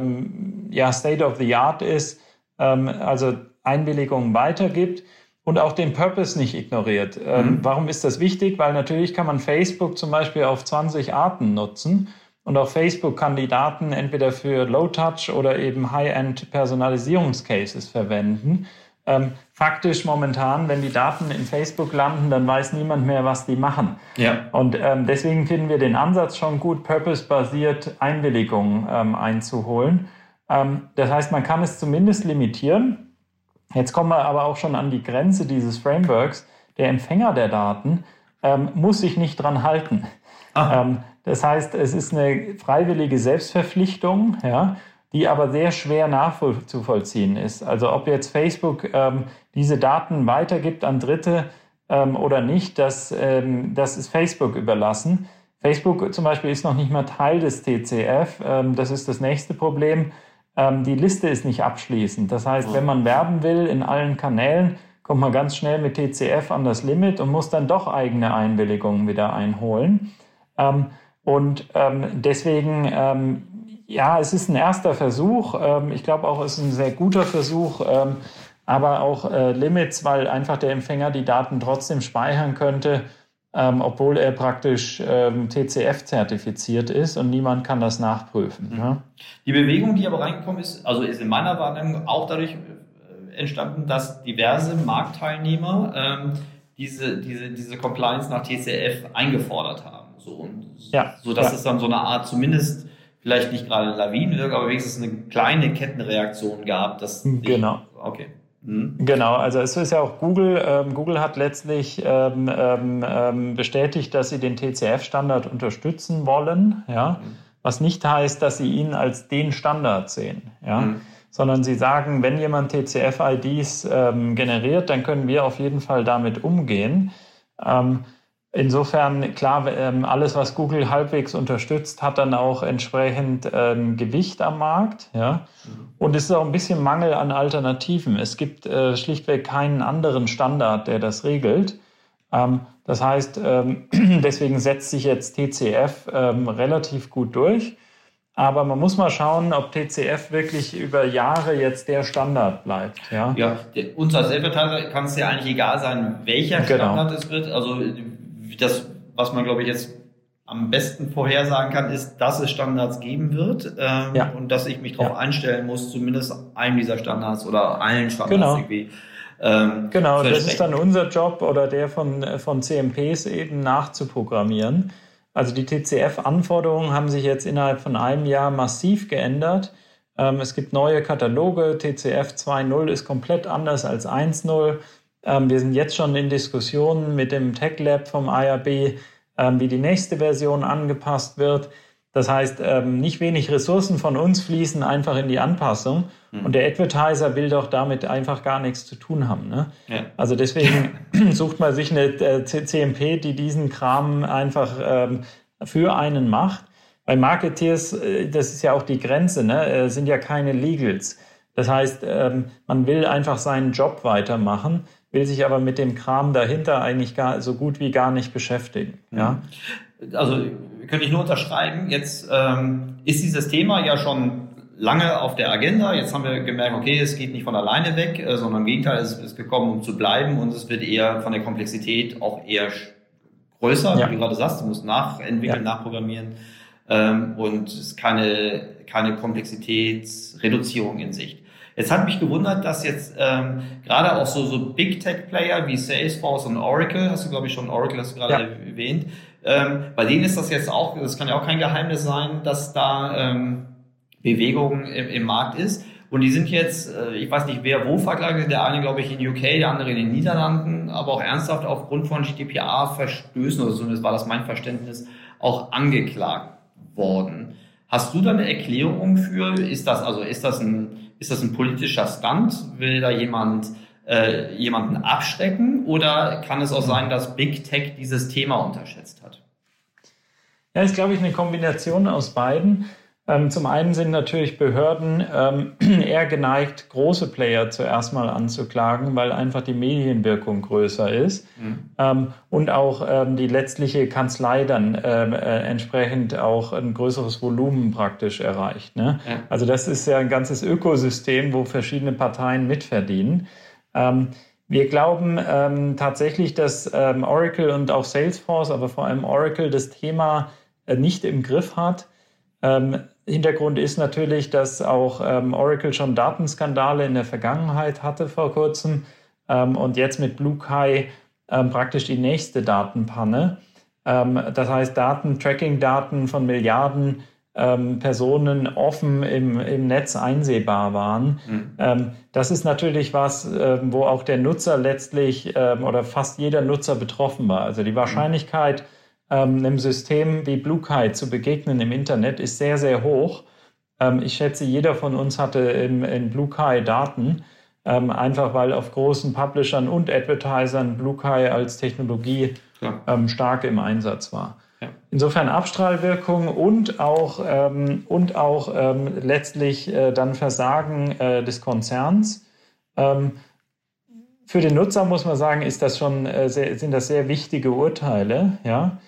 ja, State of the Art ist. also Einwilligungen weitergibt und auch den Purpose nicht ignoriert. Ähm, mhm. warum ist das wichtig? Weil natürlich kann man Facebook zum Beispiel auf 20 Arten nutzen. Und auch Facebook kann die Daten entweder für Low-Touch oder eben High-End-Personalisierungscases verwenden. Ähm, faktisch momentan, wenn die Daten in Facebook landen, dann weiß niemand mehr, was die machen. Ja. Und ähm, deswegen finden wir den Ansatz schon gut, purpose-basiert Einwilligungen ähm, einzuholen. Ähm, das heißt, man kann es zumindest limitieren. Jetzt kommen wir aber auch schon an die Grenze dieses Frameworks. Der Empfänger der Daten ähm, muss sich nicht dran halten. Ähm, das heißt, es ist eine freiwillige Selbstverpflichtung, ja, die aber sehr schwer nachzuvollziehen ist. Also ob jetzt Facebook ähm, diese Daten weitergibt an Dritte ähm, oder nicht, das, ähm, das ist Facebook überlassen. Facebook zum Beispiel ist noch nicht mal Teil des TCF. Ähm, das ist das nächste Problem ähm, die Liste ist nicht abschließend. Das heißt, wenn man werben will in allen Kanälen, kommt man ganz schnell mit TCF an das Limit und muss dann doch eigene Einwilligungen wieder einholen. Ähm, und ähm, deswegen, ähm, ja, es ist ein erster Versuch. Ähm, ich glaube auch, es ist ein sehr guter Versuch, ähm, aber auch äh, Limits, weil einfach der Empfänger die Daten trotzdem speichern könnte ähm, obwohl er praktisch ähm, TCF-zertifiziert ist und niemand kann das nachprüfen. Ja? Die Bewegung, die aber reingekommen ist, also ist in meiner Wahrnehmung auch dadurch äh, entstanden, dass diverse Marktteilnehmer ähm, diese, diese, diese Compliance nach TCF eingefordert haben. So, und ja, so dass ja. es dann so eine Art zumindest vielleicht nicht gerade Lawinenwirkung, aber wenigstens eine kleine Kettenreaktion gab. Dass genau. Die, okay. Mhm. Genau, also es ist ja auch Google. Ähm, Google hat letztlich ähm, ähm, ähm bestätigt, dass sie den TCF-Standard unterstützen wollen, ja, mhm. was nicht heißt, dass sie ihn als den Standard sehen, ja, mhm. sondern sie sagen, wenn jemand TCF-IDs ähm, generiert, dann können wir auf jeden Fall damit umgehen. Insofern, klar, ähm, alles, was Google halbwegs unterstützt, hat dann auch entsprechend ähm, Gewicht am Markt. Ja? Und es ist auch ein bisschen Mangel an Alternativen. Es gibt äh, schlichtweg keinen anderen Standard, der das regelt. Ähm, das heißt, ähm, *clears throat* deswegen setzt sich jetzt TCF ähm, relativ gut durch. Aber man muss mal schauen, ob TCF wirklich über Jahre jetzt der Standard bleibt. Ja, ja uns als Advertiser kann es ja eigentlich egal sein, welcher genau. Standard es wird. Also das, was man, glaube ich, jetzt am besten vorhersagen kann, ist, dass es Standards geben wird ähm, ja. und dass ich mich darauf ja. einstellen muss, zumindest einen dieser Standards oder allen Standards genau. irgendwie. Ähm, genau, das ist dann unser Job oder der von, von CMPs eben nachzuprogrammieren. Also die TCF-Anforderungen haben sich jetzt innerhalb von einem Jahr massiv geändert. Ähm, es gibt neue Kataloge. TCF 2.0 ist komplett anders als 1.0. Ähm, wir sind jetzt schon in Diskussionen mit dem Tech Lab vom IRB, ähm, wie die nächste Version angepasst wird. Das heißt, ähm, nicht wenig Ressourcen von uns fließen einfach in die Anpassung. Mhm. Und der Advertiser will doch damit einfach gar nichts zu tun haben. Ne? Ja. Also deswegen *clears throat* sucht man sich eine äh, CMP, die diesen Kram einfach für einen macht. Bei Marketeers, äh, das ist ja auch die Grenze, ne? Äh, sind ja keine Legals. Das heißt, man will einfach seinen Job weitermachen will sich aber mit dem Kram dahinter eigentlich gar so gut wie gar nicht beschäftigen. Ja? Also könnte ich nur unterschreiben. Jetzt ähm, ist dieses Thema ja schon lange auf der Agenda. Jetzt haben wir gemerkt, okay, es geht nicht von alleine weg, äh, sondern im Gegenteil, es ist gekommen, um zu bleiben und es wird eher von der Komplexität auch eher größer, ja. wie du gerade sagst. Du musst nachentwickeln, ja. nachprogrammieren ähm, und es ist keine, keine Komplexitätsreduzierung in Sicht. Jetzt hat mich gewundert, dass jetzt ähm, gerade auch so, so Big Tech Player wie Salesforce und Oracle, hast du glaube ich schon Oracle hast du gerade ja. erwähnt, ähm, bei denen ist das jetzt auch, das kann ja auch kein Geheimnis sein, dass da ähm, Bewegung im, im Markt ist. Und die sind jetzt, äh, ich weiß nicht, wer wo verklagt, der eine glaube ich in UK, der andere in den Niederlanden, aber auch ernsthaft aufgrund von GDPR-Verstößen, oder zumindest war das mein Verständnis, auch angeklagt worden. Hast du da eine Erklärung für? Ist das also ist das ein ist das ein politischer Stunt? Will da jemand äh, jemanden abschrecken? Oder kann es auch sein, dass Big Tech dieses Thema unterschätzt hat? Ja, ist, glaube ich, eine Kombination aus beiden. Ähm, zum einen sind natürlich Behörden ähm, *clears throat* eher geneigt, große Player zuerst mal anzuklagen, weil einfach die Medienwirkung größer ist mhm. ähm, und auch ähm, die letztliche Kanzlei dann ähm, äh, entsprechend auch ein größeres Volumen praktisch erreicht. Ne? Ja. Also das ist ja ein ganzes Ökosystem, wo verschiedene Parteien mitverdienen. Ähm, wir glauben tatsächlich, dass Oracle und auch Salesforce, aber vor allem Oracle, das Thema äh, nicht im Griff hat. Ähm, Hintergrund ist natürlich, dass auch ähm, Oracle schon Datenskandale in der Vergangenheit hatte vor kurzem ähm, und jetzt mit BlueKai ähm, praktisch die nächste Datenpanne. Ähm, das heißt, Daten, Tracking-Daten von Milliarden ähm, Personen offen im, im Netz einsehbar waren. Mhm. das ist natürlich was, wo auch der Nutzer letztlich oder fast jeder Nutzer betroffen war. Also die Wahrscheinlichkeit, mhm ähm, einem System wie BlueKite zu begegnen im Internet ist sehr, sehr hoch. Ähm, ich schätze, jeder von uns hatte in, in BlueKai Daten, ähm, einfach weil auf großen Publishern und Advertisern BlueKai als Technologie ja. Ähm, stark im Einsatz war. Ja. Insofern Abstrahlwirkung und auch, ähm, und auch ähm, letztlich äh, dann Versagen äh, des Konzerns. für den Nutzer muss man sagen, ist das schon, äh, sehr, sind das sehr wichtige Urteile. Ja?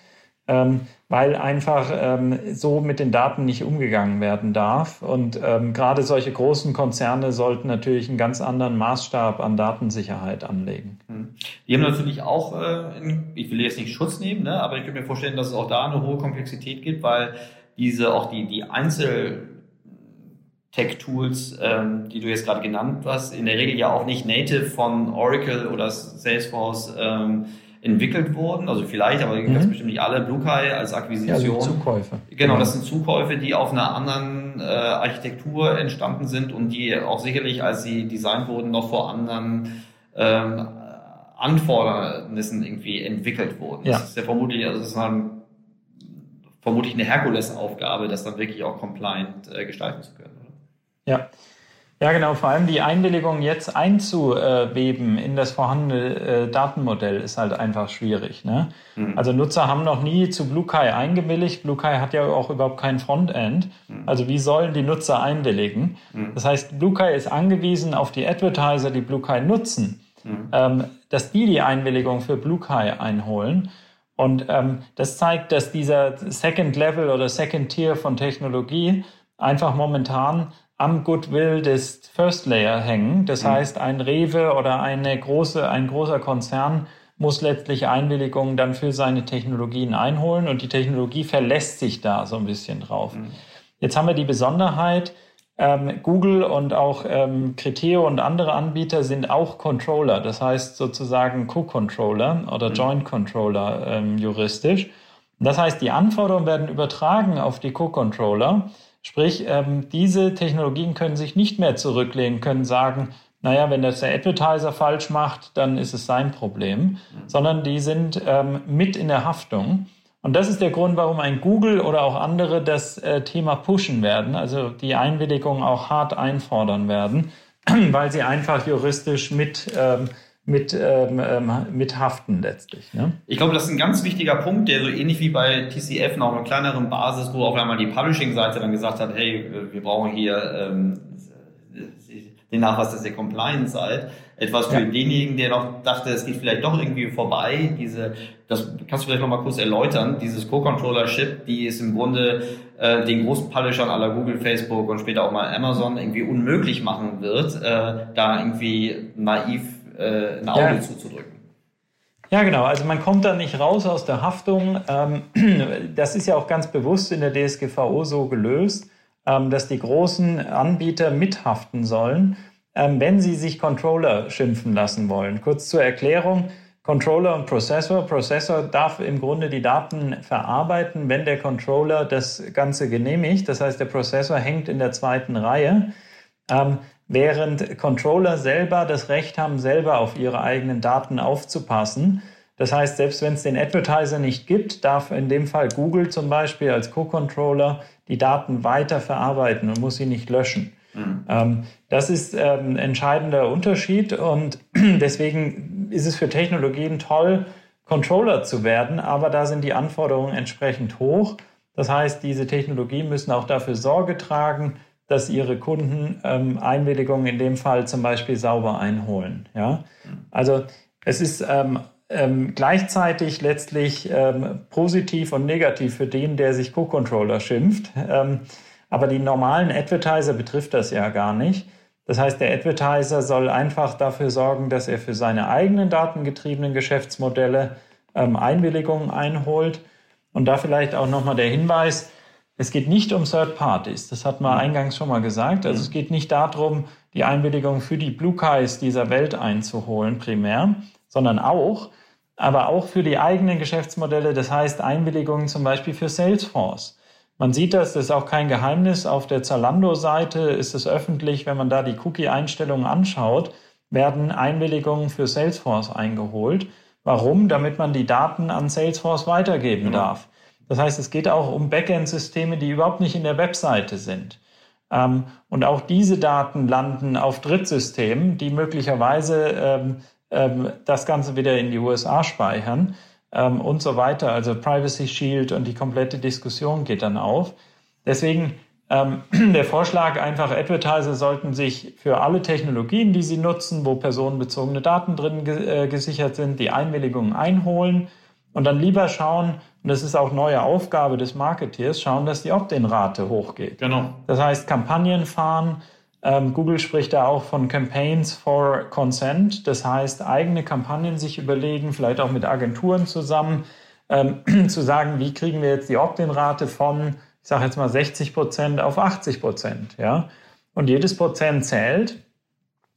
Ähm, weil einfach ähm, so mit den Daten nicht umgegangen werden darf. Und ähm, gerade solche großen Konzerne sollten natürlich einen ganz anderen Maßstab an Datensicherheit anlegen. Hm. Die haben natürlich auch, äh, ich will jetzt nicht Schutz nehmen, ne, aber ich könnte mir vorstellen, dass es auch da eine hohe Komplexität gibt, weil diese auch die, die Einzel- Tech-Tools, ähm, die du jetzt gerade genannt hast, in der Regel ja auch nicht native von Oracle oder Salesforce ähm, entwickelt wurden. Also vielleicht, aber mhm. ganz bestimmt nicht alle. BlueKai als Akquisition. Ja, Zukäufe. Genau, das sind Zukäufe, die auf einer anderen äh, Architektur entstanden sind und die auch sicherlich, als sie designt wurden, noch vor anderen ähm, Anfordernissen irgendwie entwickelt wurden. Ja. Das ist ja vermutlich, also das ist ein, vermutlich eine Herkulesaufgabe, das dann wirklich auch compliant äh, gestalten zu können. Ja. Ja, genau. Vor allem die Einwilligung jetzt einzuweben in das vorhandene äh, Datenmodell ist halt einfach schwierig. Ne? Mhm. Also Nutzer haben noch nie zu BlueKai eingewilligt. BlueKai hat ja auch überhaupt kein Frontend. Mhm. Also wie sollen die Nutzer einwilligen? Mhm. Das heißt, BlueKai ist angewiesen auf die Advertiser, die BlueKai nutzen, mhm. ähm, dass die die Einwilligung für BlueKai einholen. Und ähm, das zeigt, dass dieser Second Level oder Second Tier von Technologie einfach momentan am Goodwill des First Layer hängen. Das mhm. heißt, ein Rewe oder eine große, ein großer Konzern muss letztlich Einwilligungen dann für seine Technologien einholen und die Technologie verlässt sich da so ein bisschen drauf. Mhm. Jetzt haben wir die Besonderheit, ähm, Google und auch ähm, Criteo und andere Anbieter sind auch Controller, das heißt sozusagen Co-Controller oder mhm. Joint Controller ähm, juristisch. Das heißt, die Anforderungen werden übertragen auf die Co-Controller Sprich, ähm, diese Technologien können sich nicht mehr zurücklehnen, können sagen, naja, wenn das der Advertiser falsch macht, dann ist es sein Problem, mhm. sondern die sind ähm, mit in der Haftung. Und das ist der Grund, warum ein Google oder auch andere das äh, Thema pushen werden, also die Einwilligung auch hart einfordern werden, *clears throat* weil sie einfach juristisch mit ähm, mit, ähm, ähm, mit haften letztlich. Ne? Ich glaube, das ist ein ganz wichtiger Punkt, der so ähnlich wie bei TCF noch einer kleineren Basis, wo auf einmal die Publishing-Seite dann gesagt hat, hey, wir brauchen hier ähm, den Nachweis, dass ihr compliant seid. Etwas für ja. denjenigen, der noch dachte, es geht vielleicht doch irgendwie vorbei. Diese, das kannst du vielleicht noch mal kurz erläutern. Dieses Co-Controllership, die es im Grunde äh, den großen Publishern aller Google, Facebook und später auch mal Amazon irgendwie unmöglich machen wird, äh, da irgendwie naiv äh, ein Auge ja. zuzudrücken. Ja, genau. Also man kommt da nicht raus aus der Haftung. Ähm, *clears throat* das ist ja auch ganz bewusst in der DSGVO so gelöst, ähm, dass die großen Anbieter mithaften sollen, ähm, wenn sie sich Controller schimpfen lassen wollen. Kurz zur Erklärung. Controller und Prozessor. Prozessor darf im Grunde die Daten verarbeiten, wenn der Controller das Ganze genehmigt. Das heißt, der Prozessor hängt in der zweiten Reihe während Controller selber das Recht haben, selber auf ihre eigenen Daten aufzupassen. Das heißt, selbst wenn es den Advertiser nicht gibt, darf in dem Fall Google zum Beispiel als Co-Controller die Daten weiter verarbeiten und muss sie nicht löschen. Mhm. Ähm, das ist ähm, ein entscheidender Unterschied und *clears throat* deswegen ist es für Technologien toll, Controller zu werden, aber da sind die Anforderungen entsprechend hoch. Das heißt, diese Technologien müssen auch dafür Sorge tragen, dass ihre Kunden ähm, Einwilligungen in dem Fall zum Beispiel sauber einholen. Ja? Also es ist ähm, ähm, gleichzeitig letztlich ähm, positiv und negativ für den, der sich Co-Controller schimpft. Ähm, aber die normalen Advertiser betrifft das ja gar nicht. Das heißt, der Advertiser soll einfach dafür sorgen, dass er für seine eigenen datengetriebenen Geschäftsmodelle ähm, Einwilligungen einholt. Und da vielleicht auch nochmal der Hinweis, es geht nicht um Third Parties, das hat man eingangs schon mal gesagt. Also es geht nicht darum, die Einwilligung für die Blue Kais dieser Welt einzuholen, primär, sondern auch, aber auch für die eigenen Geschäftsmodelle, das heißt Einwilligungen zum Beispiel für Salesforce. Man sieht das, das ist auch kein Geheimnis. Auf der Zalando-Seite ist es öffentlich, wenn man da die Cookie-Einstellungen anschaut, werden Einwilligungen für Salesforce eingeholt. Warum? Damit man die Daten an Salesforce weitergeben genau. darf. Das heißt, es geht auch um Backend-Systeme, die überhaupt nicht in der Webseite sind. Ähm, und auch diese Daten landen auf Drittsystemen, die möglicherweise ähm, ähm, das Ganze wieder in die USA speichern ähm, und so weiter. Also Privacy Shield und die komplette Diskussion geht dann auf. Deswegen ähm, *clears throat* der Vorschlag einfach, Advertiser sollten sich für alle Technologien, die sie nutzen, wo personenbezogene Daten drin äh, gesichert sind, die Einwilligungen einholen und dann lieber schauen, und das ist auch neue Aufgabe des Marketeers, schauen, dass die Opt-in-Rate hochgeht. Genau. Das heißt, Kampagnen fahren, Ähm, Google spricht da auch von Campaigns for Consent, das heißt eigene Kampagnen sich überlegen, vielleicht auch mit Agenturen zusammen, ähm, *clears throat* zu sagen, wie kriegen wir jetzt die Opt-in-Rate von, ich sage jetzt mal 60 Prozent auf 80 Prozent. Ja? Und jedes Prozent zählt.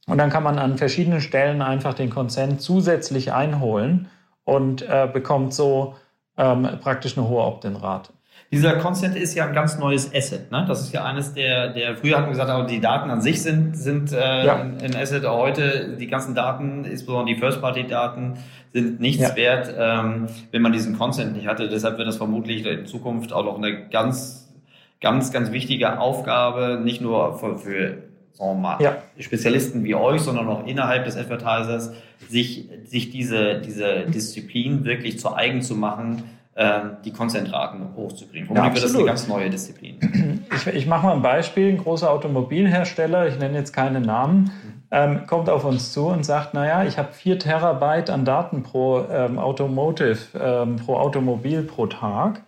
Und dann kann man an verschiedenen Stellen einfach den Consent zusätzlich einholen und äh, bekommt so ähm, praktisch eine hohe Opt-in-Rate. Dieser Consent ist ja ein ganz neues Asset. Ne? Das ist ja eines der, der früher hatten wir gesagt, aber die Daten an sich sind, sind äh, ja. ein Asset. Heute die ganzen Daten, insbesondere die First-Party-Daten, sind nichts ja. wert, ähm, wenn man diesen Consent nicht hatte. Deshalb wird das vermutlich in Zukunft auch noch eine ganz, ganz, ganz wichtige Aufgabe, nicht nur für, für wir mal, ja. Spezialisten wie euch, sondern auch innerhalb des Advertisers, sich, sich diese, diese Disziplin wirklich zu eigen zu machen, ähm, die Konzentraten hochzukriegen. Womit ja, wird das eine ganz neue Disziplin. Ich, ich mache mal ein Beispiel. Ein großer Automobilhersteller, ich nenne jetzt keine Namen, ähm, kommt auf uns zu und sagt, naja, ich habe vier Terabyte an Daten pro ähm, Automotive, ähm, pro Automobil pro Tag.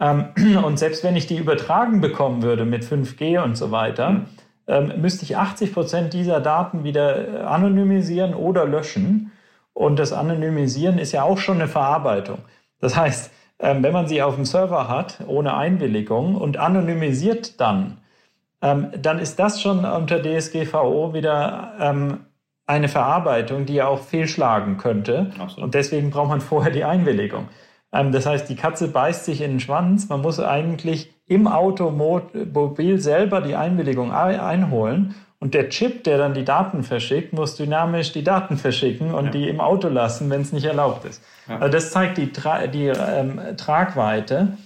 Ähm, *clears throat* und selbst wenn ich die übertragen bekommen würde mit 5G und so weiter, mhm. Ähm, müsste ich 80 Prozent dieser Daten wieder äh, anonymisieren oder löschen. Und das Anonymisieren ist ja auch schon eine Verarbeitung. Das heißt, ähm, wenn man sie auf dem Server hat, ohne Einwilligung und anonymisiert dann, ähm, dann ist das schon unter DSGVO wieder ähm, eine Verarbeitung, die ja auch fehlschlagen könnte. Absolut. Und deswegen braucht man vorher die Einwilligung. Das heißt, die Katze beißt sich in den Schwanz. Man muss eigentlich im Automobil selber die Einwilligung einholen. Und der Chip, der dann die Daten verschickt, muss dynamisch die Daten verschicken und ja. die im Auto lassen, wenn es nicht erlaubt ist. Ja. Also das zeigt die, Tra die ähm, Tragweite.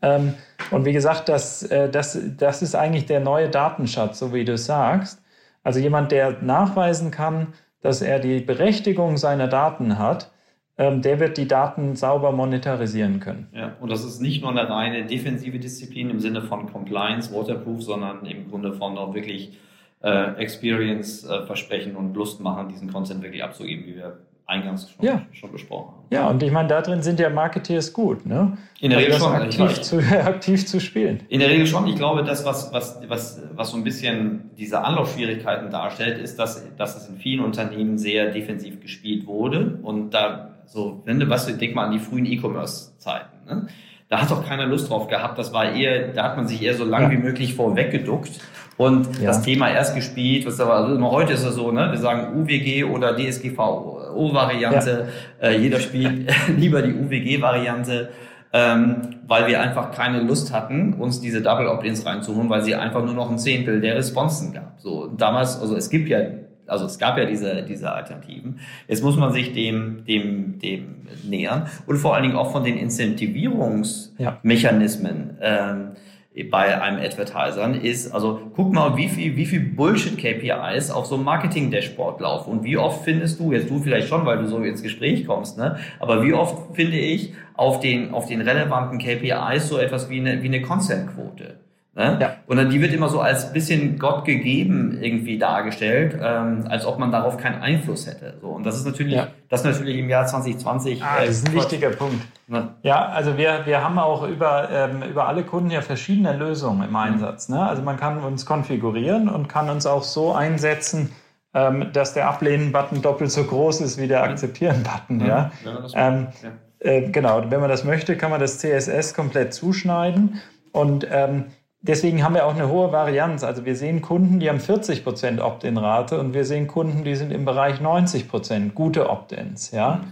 Ähm, und wie gesagt, das, äh, das, das ist eigentlich der neue Datenschatz, so wie du sagst. Also jemand, der nachweisen kann, dass er die Berechtigung seiner Daten hat, ähm, der wird die Daten sauber monetarisieren können. Ja, und das ist nicht nur eine reine defensive Disziplin im Sinne von Compliance, Waterproof, sondern im Grunde von auch wirklich äh, Experience äh, versprechen und Lust machen, diesen Content wirklich abzugeben, wie wir eingangs schon, ja. schon besprochen haben. Ja, und ich meine, da drin sind ja Marketeers gut, ne? In der Regel schon. Aktiv zu, *laughs* aktiv zu spielen. In der Regel schon. Ich glaube, das, was, was, was, was so ein bisschen diese Anlaufschwierigkeiten darstellt, ist, dass, dass es in vielen Unternehmen sehr defensiv gespielt wurde. Und da, so, wenn du was, denk mal an die frühen E-Commerce-Zeiten, ne? Da hat doch keiner Lust drauf gehabt. Das war eher, da hat man sich eher so lang ja. wie möglich vorweggeduckt und ja. das Thema erst gespielt. Was aber, also heute ist es so, ne? Wir sagen UWG oder DSGVO-Variante. Ja. Äh, jeder spielt *laughs* lieber die UWG-Variante. Ähm, weil wir einfach keine Lust hatten, uns diese Double Opt-ins reinzuholen, weil sie einfach nur noch ein Zehntel der Responsen gab. So damals, also es gibt ja also es gab ja diese, diese Alternativen. Jetzt muss man sich dem, dem, dem nähern und vor allen Dingen auch von den Incentivierungsmechanismen ja. ähm, bei einem Advertisern ist, also guck mal, wie viel, wie viel Bullshit-KPIs auf so einem Marketing-Dashboard laufen und wie oft findest du, jetzt du vielleicht schon, weil du so ins Gespräch kommst, ne, aber wie oft finde ich auf den, auf den relevanten KPIs so etwas wie eine, wie eine Consent-Quote? Ne? Ja. Und dann die wird immer so als bisschen Gott gegeben irgendwie dargestellt, ähm, als ob man darauf keinen Einfluss hätte. So und das ist natürlich, ja. das ist natürlich im Jahr 2020. Ah, das ist ein wichtiger Punkt. Ne? Ja, also wir wir haben auch über ähm, über alle Kunden ja verschiedene Lösungen im Einsatz. Ne? Also man kann uns konfigurieren und kann uns auch so einsetzen, ähm, dass der Ablehnen-Button doppelt so groß ist wie der Akzeptieren-Button. Ja. ja. Ähm, äh, genau. Wenn man das möchte, kann man das CSS komplett zuschneiden und ähm, deswegen haben wir auch eine hohe Varianz. Also wir sehen Kunden, die haben 40 Prozent Opt-in-Rate und wir sehen Kunden, die sind im Bereich 90 Prozent gute Opt-ins. Ja?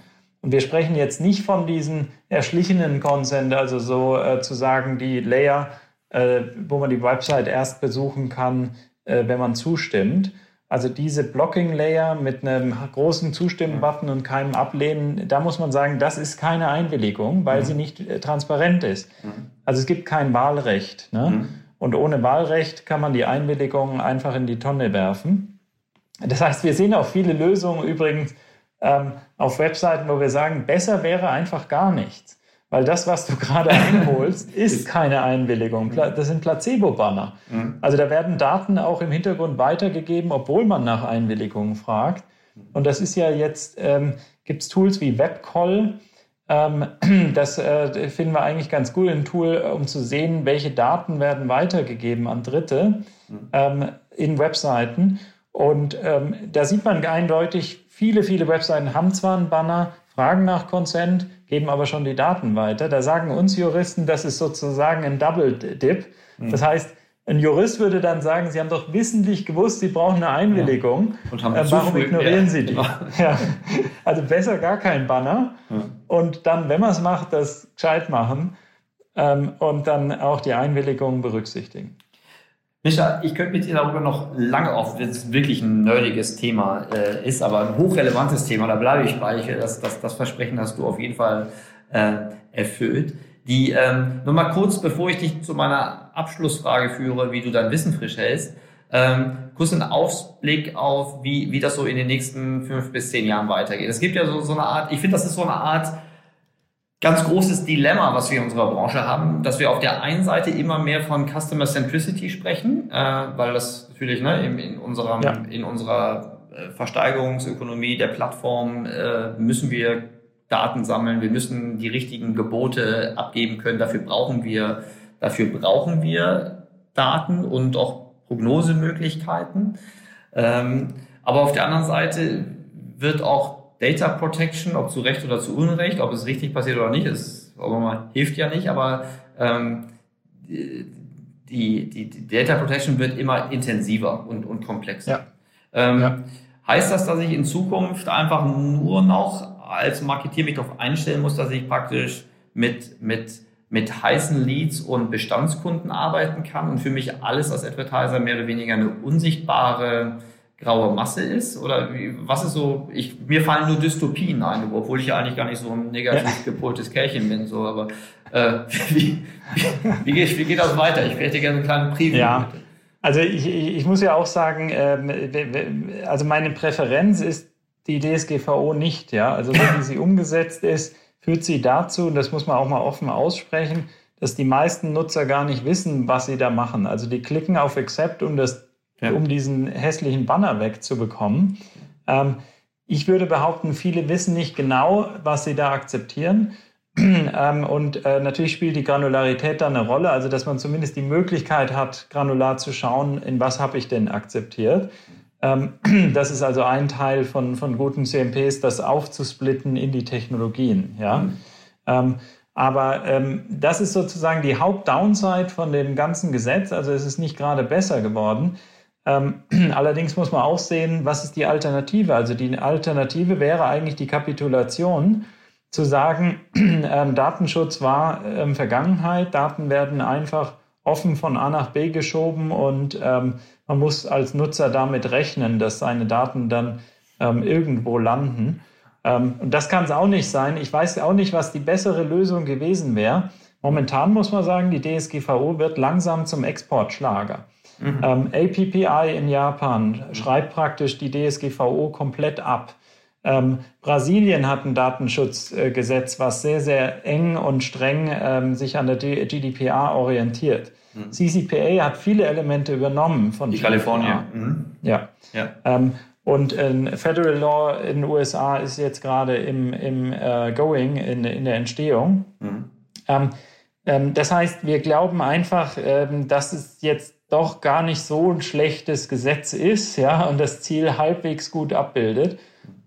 Und wir sprechen jetzt nicht von diesen erschlichenen Consent, also so äh, zu sagen, die Layer, äh, wo man die Website erst besuchen kann, äh, wenn man zustimmt. Also diese Blocking-Layer mit einem großen Zustimmen-Button und keinem Ablehnen, da muss man sagen, das ist keine Einwilligung, weil mhm. sie nicht äh, transparent ist. Mhm. Also es gibt kein Wahlrecht. Ne? Mhm. Und ohne Wahlrecht kann man die Einwilligung einfach in die Tonne werfen. Das heißt, wir sehen auch viele Lösungen übrigens ähm, auf Webseiten, wo wir sagen, besser wäre einfach gar nichts. Weil das, was du *laughs* gerade einholst, ist keine Einwilligung. Das sind Placebo-Banner. Mhm. Also da werden Daten auch im Hintergrund weitergegeben, obwohl man nach Einwilligungen fragt. Und das ist ja jetzt, ähm, gibt es Tools wie WebCall, ähm, *clears throat* das äh, finden wir eigentlich ganz gut, ein Tool, um zu sehen, welche Daten werden weitergegeben an Dritte. Mhm. Ähm, in Webseiten. Und ähm, da sieht man eindeutig, viele, viele Webseiten haben zwar einen Banner, fragen nach Consent, geben aber schon die Daten weiter. Da sagen uns Juristen, das ist sozusagen ein Double Dip. Mhm. Das heißt, ein Jurist würde dann sagen, Sie haben doch wissentlich gewusst, Sie brauchen eine Einwilligung. Ja. Und haben äh, warum ignorieren ja. Sie die? Genau. *laughs* Ja. Also besser gar kein Banner. Und dann, wenn man es macht, das gescheit machen ähm, und dann auch die Einwilligung berücksichtigen. Micha, ich könnte mit dir darüber noch lange auf, wenn es wirklich ein nerdiges Thema äh, ist, aber ein hochrelevantes Thema, da bleibe ich bei. Das, das, das Versprechen hast du auf jeden Fall äh, erfüllt. Die, ähm, nur mal kurz, bevor ich dich zu meiner Abschlussfrage führe, wie du dein Wissen frisch hältst, ähm, kurz einen Ausblick auf, wie, wie das so in den nächsten fünf bis zehn Jahren weitergeht. Es gibt ja so, so eine Art, ich finde, das ist so eine Art ganz großes Dilemma, was wir in unserer Branche haben, dass wir auf der einen Seite immer mehr von Customer Centricity sprechen, äh, weil das natürlich ne, in, in, unserem, ja. in unserer äh, Versteigerungsökonomie der Plattform äh, müssen wir Daten sammeln, wir müssen die richtigen Gebote abgeben können, dafür brauchen wir, dafür brauchen wir Daten und auch Prognosemöglichkeiten. Ähm, aber auf der anderen Seite wird auch Data Protection, ob zu Recht oder zu Unrecht, ob es richtig passiert oder nicht, ist, mal, hilft ja nicht, aber ähm, die, die, die Data Protection wird immer intensiver und, und komplexer. Ja. Ähm, ja. Heißt das, dass ich in Zukunft einfach nur noch als Marketier mich darauf einstellen muss, dass ich praktisch mit, mit, mit heißen Leads und Bestandskunden arbeiten kann und für mich alles als Advertiser mehr oder weniger eine unsichtbare graue Masse ist? Oder wie, was ist so, ich, mir fallen nur Dystopien ein, obwohl ich ja eigentlich gar nicht so ein negativ gepoltes Kerlchen bin, so, aber äh, *laughs* wie, wie, wie, geht, wie geht das weiter? Ich hätte gerne einen kleinen Preview. Ja. Also ich, ich muss ja auch sagen, äh, also meine Präferenz ist die DSGVO nicht, ja. Also so wie sie *laughs* umgesetzt ist, führt sie dazu, und das muss man auch mal offen aussprechen, dass die meisten Nutzer gar nicht wissen, was sie da machen. Also die klicken auf Accept, um das ja. um diesen hässlichen Banner wegzubekommen. Ähm, ich würde behaupten, viele wissen nicht genau, was sie da akzeptieren. *clears throat* ähm, und äh, natürlich spielt die Granularität da eine Rolle, also dass man zumindest die Möglichkeit hat, granular zu schauen, in was habe ich denn akzeptiert. Ähm, *clears throat* das ist also ein Teil von, von guten CMPs, das aufzusplitten in die Technologien. Ja? Mhm. Ähm, aber ähm, das ist sozusagen die Hauptdownside von dem ganzen Gesetz. Also es ist nicht gerade besser geworden. Ähm, *clears throat* allerdings muss man auch sehen, was ist die Alternative? Also die Alternative wäre eigentlich die Kapitulation, zu sagen, *clears throat* ähm, Datenschutz war ähm, Vergangenheit, Daten werden einfach offen von A nach B geschoben und ähm, man muss als Nutzer damit rechnen, dass seine Daten dann ähm, irgendwo landen. Ähm, und das kann es auch nicht sein. Ich weiß auch nicht, was die bessere Lösung gewesen wäre. Momentan muss man sagen, die DSGVO wird langsam zum Exportschlager. Mhm. Ähm, APPI in Japan schreibt praktisch die DSGVO komplett ab. Ähm, Brasilien hat ein Datenschutzgesetz, was sehr, sehr eng und streng ähm, sich an der GDPR orientiert. Mhm. CCPA hat viele Elemente übernommen von die Kalifornien. Mhm. Ja. ja. Ähm, und äh, Federal Law in den USA ist jetzt gerade im, im äh, Going, in, in der Entstehung. Mhm. Ähm, ähm, das heißt, wir glauben einfach, ähm, dass es jetzt doch gar nicht so ein schlechtes Gesetz ist, ja, und das Ziel halbwegs gut abbildet.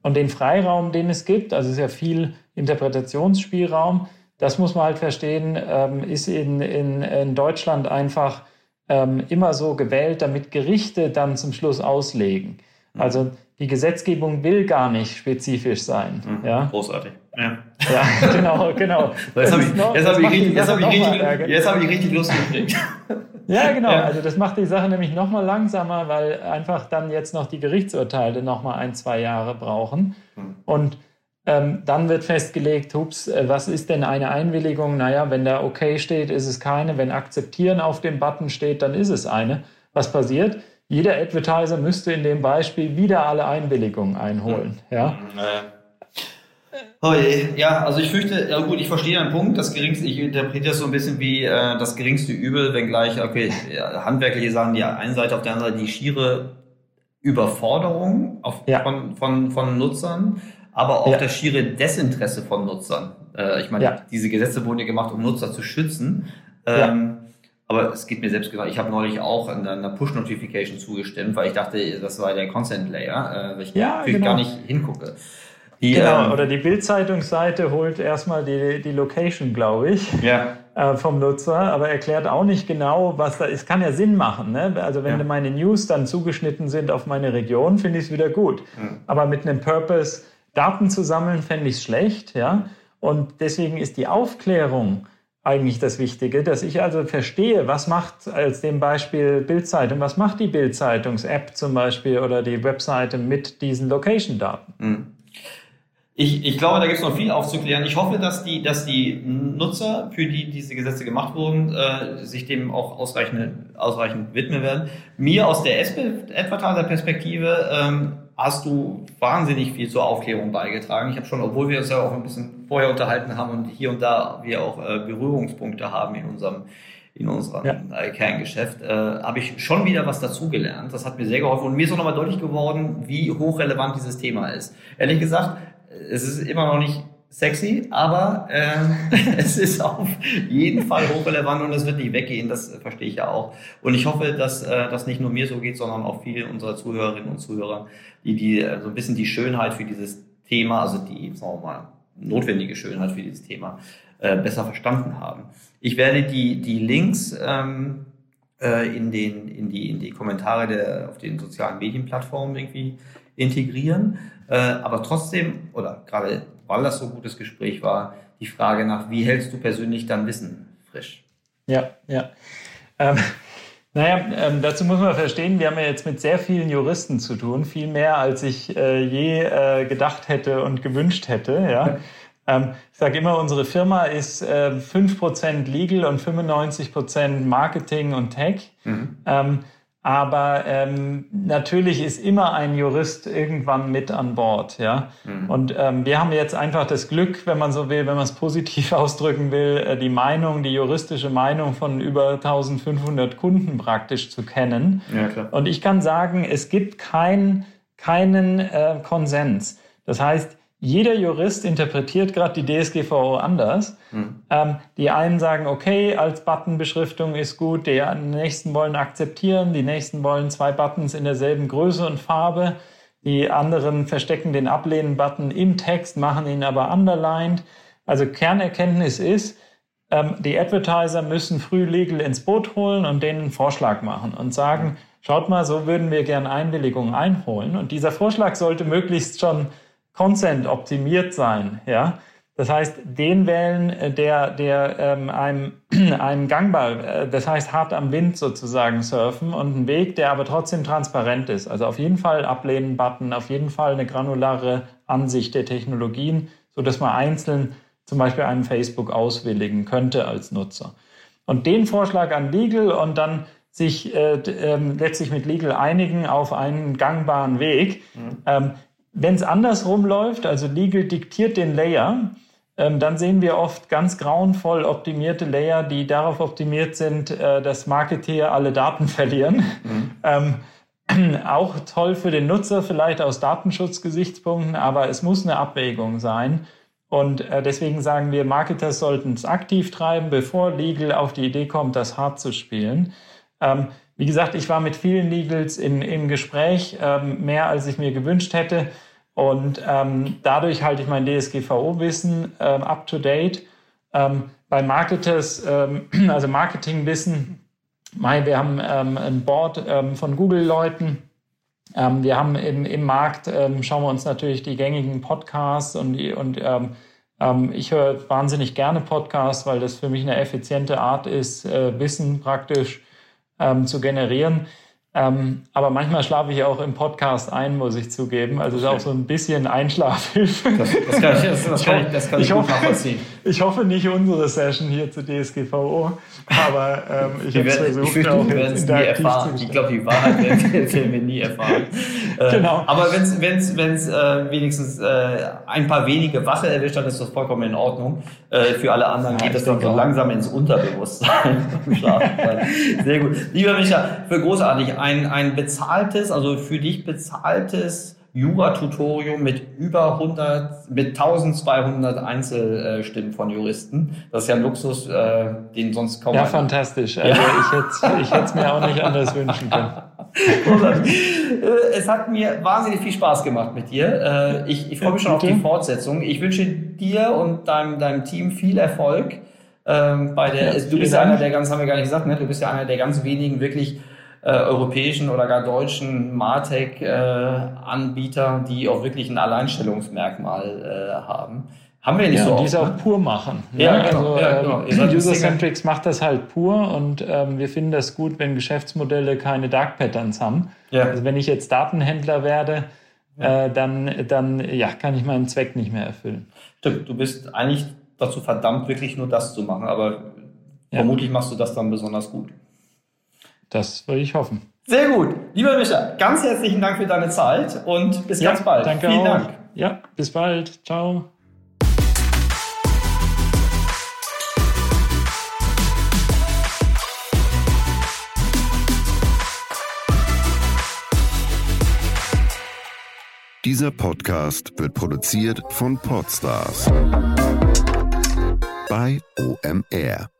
Und den Freiraum, den es gibt, also sehr viel Interpretationsspielraum, das muss man halt verstehen, ähm, ist in, in, in Deutschland einfach ähm, immer so gewählt, damit Gerichte dann zum Schluss auslegen. Also die Gesetzgebung will gar nicht spezifisch sein. Mhm, ja? Großartig. Ja. ja, *laughs* genau, genau. Jetzt habe ich, hab ich, richtig, hab ich, richtig, hab ich richtig Lust gekriegt. Ja, genau. Ja. Also das macht die Sache nämlich nochmal langsamer, weil einfach dann jetzt noch die Gerichtsurteile nochmal ein, zwei Jahre brauchen. Hm. Und ähm, dann wird festgelegt, hups, äh, was ist denn eine Einwilligung? Naja, wenn da okay steht, ist es keine. Wenn akzeptieren auf dem Button steht, dann ist es eine. Was passiert? Jeder Advertiser müsste in dem Beispiel wieder alle Einwilligungen einholen. Hm. Ja? Naja. Oh ja, also ich fürchte, ja gut, ich verstehe deinen Punkt. Das geringste, ich interpretiere das so ein bisschen wie äh, das geringste Übel, wenngleich, okay, ja, handwerkliche sagen die einen Seite, auf der anderen Seite die schiere Überforderung auf, ja. von, von, von Nutzern, aber auch ja. das schiere Desinteresse von Nutzern. Äh, ich meine, diese Gesetze wurden ja gemacht, um Nutzer zu schützen. Ähm, Aber es geht mir selbst gesagt, ich habe neulich auch einer Push-Notification zugestimmt, weil ich dachte, das sei der Consent Layer, äh, weil ich ja, natürlich genau. gar nicht hingucke. Die, genau, ähm, oder die Bildzeitungsseite holt erstmal die, die Location, glaube ich, ja. äh, vom Nutzer, aber erklärt auch nicht genau, was da ist. Kann ja Sinn machen. Ne? Also wenn ja. meine News dann zugeschnitten sind auf meine Region, finde ich es wieder gut. Mhm. Aber mit einem Purpose, Daten zu sammeln, fände ich es schlecht. Ja? Und deswegen ist die Aufklärung eigentlich das Wichtige, dass ich also verstehe, was macht als dem Beispiel Bildzeitung, was macht die Bildzeitungs-App zum Beispiel oder die Webseite mit diesen Location-Daten? Hm. Ich, ich glaube, da gibt es noch viel aufzuklären. Ich hoffe, dass die, dass die Nutzer, für die diese Gesetze gemacht wurden, äh, sich dem auch ausreichend, ausreichend widmen werden. Mir aus der Advertiser-Perspektive ähm, hast du wahnsinnig viel zur Aufklärung beigetragen. Ich habe schon, obwohl wir uns ja auch ein bisschen vorher unterhalten haben und hier und da wir auch äh, Berührungspunkte haben in unserem in unserem ja. Kerngeschäft, äh, habe ich schon wieder was dazugelernt. Das hat mir sehr geholfen und mir ist auch nochmal deutlich geworden, wie hochrelevant dieses Thema ist. Ehrlich gesagt, es ist immer noch nicht sexy, aber äh, *laughs* es ist auf jeden Fall hochrelevant und es wird nicht weggehen, das verstehe ich ja auch. Und ich hoffe, dass äh, das nicht nur mir so geht, sondern auch viele unserer Zuhörerinnen und Zuhörer, die, die äh, so ein bisschen die Schönheit für dieses Thema, also die, sagen wir mal, notwendige Schönheit für dieses Thema äh, besser verstanden haben. Ich werde die, die Links ähm, äh, in, den, in, die, in die Kommentare der, auf den sozialen Medienplattformen irgendwie integrieren. Äh, aber trotzdem, oder gerade weil das so ein gutes Gespräch war, die Frage nach, wie hältst du persönlich dein Wissen frisch? Ja, ja. Ähm, *laughs* naja, ähm, dazu muss man verstehen, wir haben ja jetzt mit sehr vielen Juristen zu tun, viel mehr als ich äh, je äh, gedacht hätte und gewünscht hätte. Ja. *laughs* Ähm, ich sage immer, unsere Firma ist äh, 5% Legal und 95% Marketing und Tech. Mhm. Ähm, aber ähm, natürlich ist immer ein Jurist irgendwann mit an Bord, ja. Mhm. Und ähm, wir haben jetzt einfach das Glück, wenn man so will, wenn man es positiv *laughs* ausdrücken will, äh, die Meinung, die juristische Meinung von über 1500 Kunden praktisch zu kennen. Ja, klar. Und ich kann sagen, es gibt kein, keinen äh, Konsens. Das heißt, jeder Jurist interpretiert gerade die DSGVO anders. Mhm. Ähm, die einen sagen, okay, als Buttonbeschriftung ist gut, die nächsten wollen akzeptieren, die nächsten wollen zwei Buttons in derselben Größe und Farbe, die anderen verstecken den Ablehnen-Button im Text, machen ihn aber underlined. Also Kernerkenntnis ist, ähm, die Advertiser müssen früh Legal ins Boot holen und denen einen Vorschlag machen und sagen, schaut mal, so würden wir gern Einwilligungen einholen. Und dieser Vorschlag sollte möglichst schon Consent optimiert sein, ja. Das heißt, den wählen, äh, der, der ähm, einem, *clears throat* einem gangbar, äh, das heißt hart am Wind sozusagen surfen und einen Weg, der aber trotzdem transparent ist. Also auf jeden Fall ablehnen-Button, auf jeden Fall eine granulare Ansicht der Technologien, so dass man einzeln zum Beispiel einen Facebook auswilligen könnte als Nutzer. Und den Vorschlag an Legal und dann sich äh, äh, letztlich mit Legal einigen auf einen gangbaren Weg. Mhm. Ähm, wenn es andersrum läuft, also Legal diktiert den Layer, ähm, dann sehen wir oft ganz grauenvoll optimierte Layer, die darauf optimiert sind, äh, dass Marketeer alle Daten *laughs* verlieren. Mhm. Ähm, *clears throat* auch toll für den Nutzer, vielleicht aus Datenschutzgesichtspunkten, aber es muss eine Abwägung sein. Und äh, deswegen sagen wir, Marketers sollten es aktiv treiben, bevor Legal auf die Idee kommt, das hart zu spielen. Ähm, wie gesagt, ich war mit vielen Legals in, im Gespräch, ähm, mehr als ich mir gewünscht hätte. Und ähm, dadurch halte ich mein DSGVO-Wissen ähm, up to date. Ähm, bei Marketers, ähm, *clears throat* also Marketingwissen, wir haben ähm, ein Board von Google-Leuten. Wir haben im, im Markt, schauen wir uns natürlich die gängigen Podcasts und, die, und ich höre wahnsinnig gerne Podcasts, weil das für mich eine effiziente Art ist, äh, Wissen praktisch ähm, zu generieren. Ähm, aber manchmal schlafe ich auch im Podcast ein, muss ich zugeben. Also okay. ist auch so ein bisschen Einschlafhilfe. Das, das kann ich, das, das kann ich, das kann ich, ich hoffe, nachvollziehen. *laughs* Ich hoffe nicht unsere Session hier zu DSGVO, aber ähm, ich habe es versucht, ich auch nie erfahren. Ich glaube, die Wahrheit werden wir nie erfahren. *laughs* Äh, genau. aber wenn es wenn's, wenn's, äh, wenigstens äh, ein paar wenige Wache erwischt hat, ist das vollkommen in Ordnung. Äh, für alle anderen ja, geht das dann so langsam ins Unterbewusstsein. *laughs* Sehr gut. Lieber Micha, für großartig ein, ein bezahltes, also für dich bezahltes Jura-Tutorium mit über 100, mit 1200 Einzelstimmen von Juristen. Das ist ja ein Luxus, äh, den sonst kaum. Ja, fantastisch. Also ja. ich hätte es mir auch nicht anders wünschen können. *laughs* es hat mir wahnsinnig viel Spaß gemacht mit dir. Äh, ich, ich freue mich schon auf die Fortsetzung. Ich wünsche dir und deinem, deinem Team viel Erfolg. Ähm, bei der, ja, du bist ja einer der ganz, haben wir gar nicht gesagt, ne? du bist ja einer der ganz wenigen wirklich äh, europäischen oder gar deutschen Martech-Anbieter, äh, die auch wirklich ein Alleinstellungsmerkmal äh, haben. Haben wir ja nicht ja, so. Die es auch ne? pur machen. Ja, ne? genau. Also, ja, genau. Ähm, User-Centrics macht das halt pur und ähm, wir finden das gut, wenn Geschäftsmodelle keine Dark Patterns haben. Ja. Also wenn ich jetzt Datenhändler werde, ja. äh, dann, dann ja, kann ich meinen Zweck nicht mehr erfüllen. Stimmt, du bist eigentlich dazu verdammt, wirklich nur das zu machen, aber vermutlich machst du das dann besonders gut. Das würde ich hoffen. Sehr gut. Lieber Micha, ganz herzlichen Dank für deine Zeit und bis ja, ganz bald. Danke Vielen auch. Dank. Ja, bis bald. Ciao. Dieser Podcast wird produziert von Podstars bei OMR.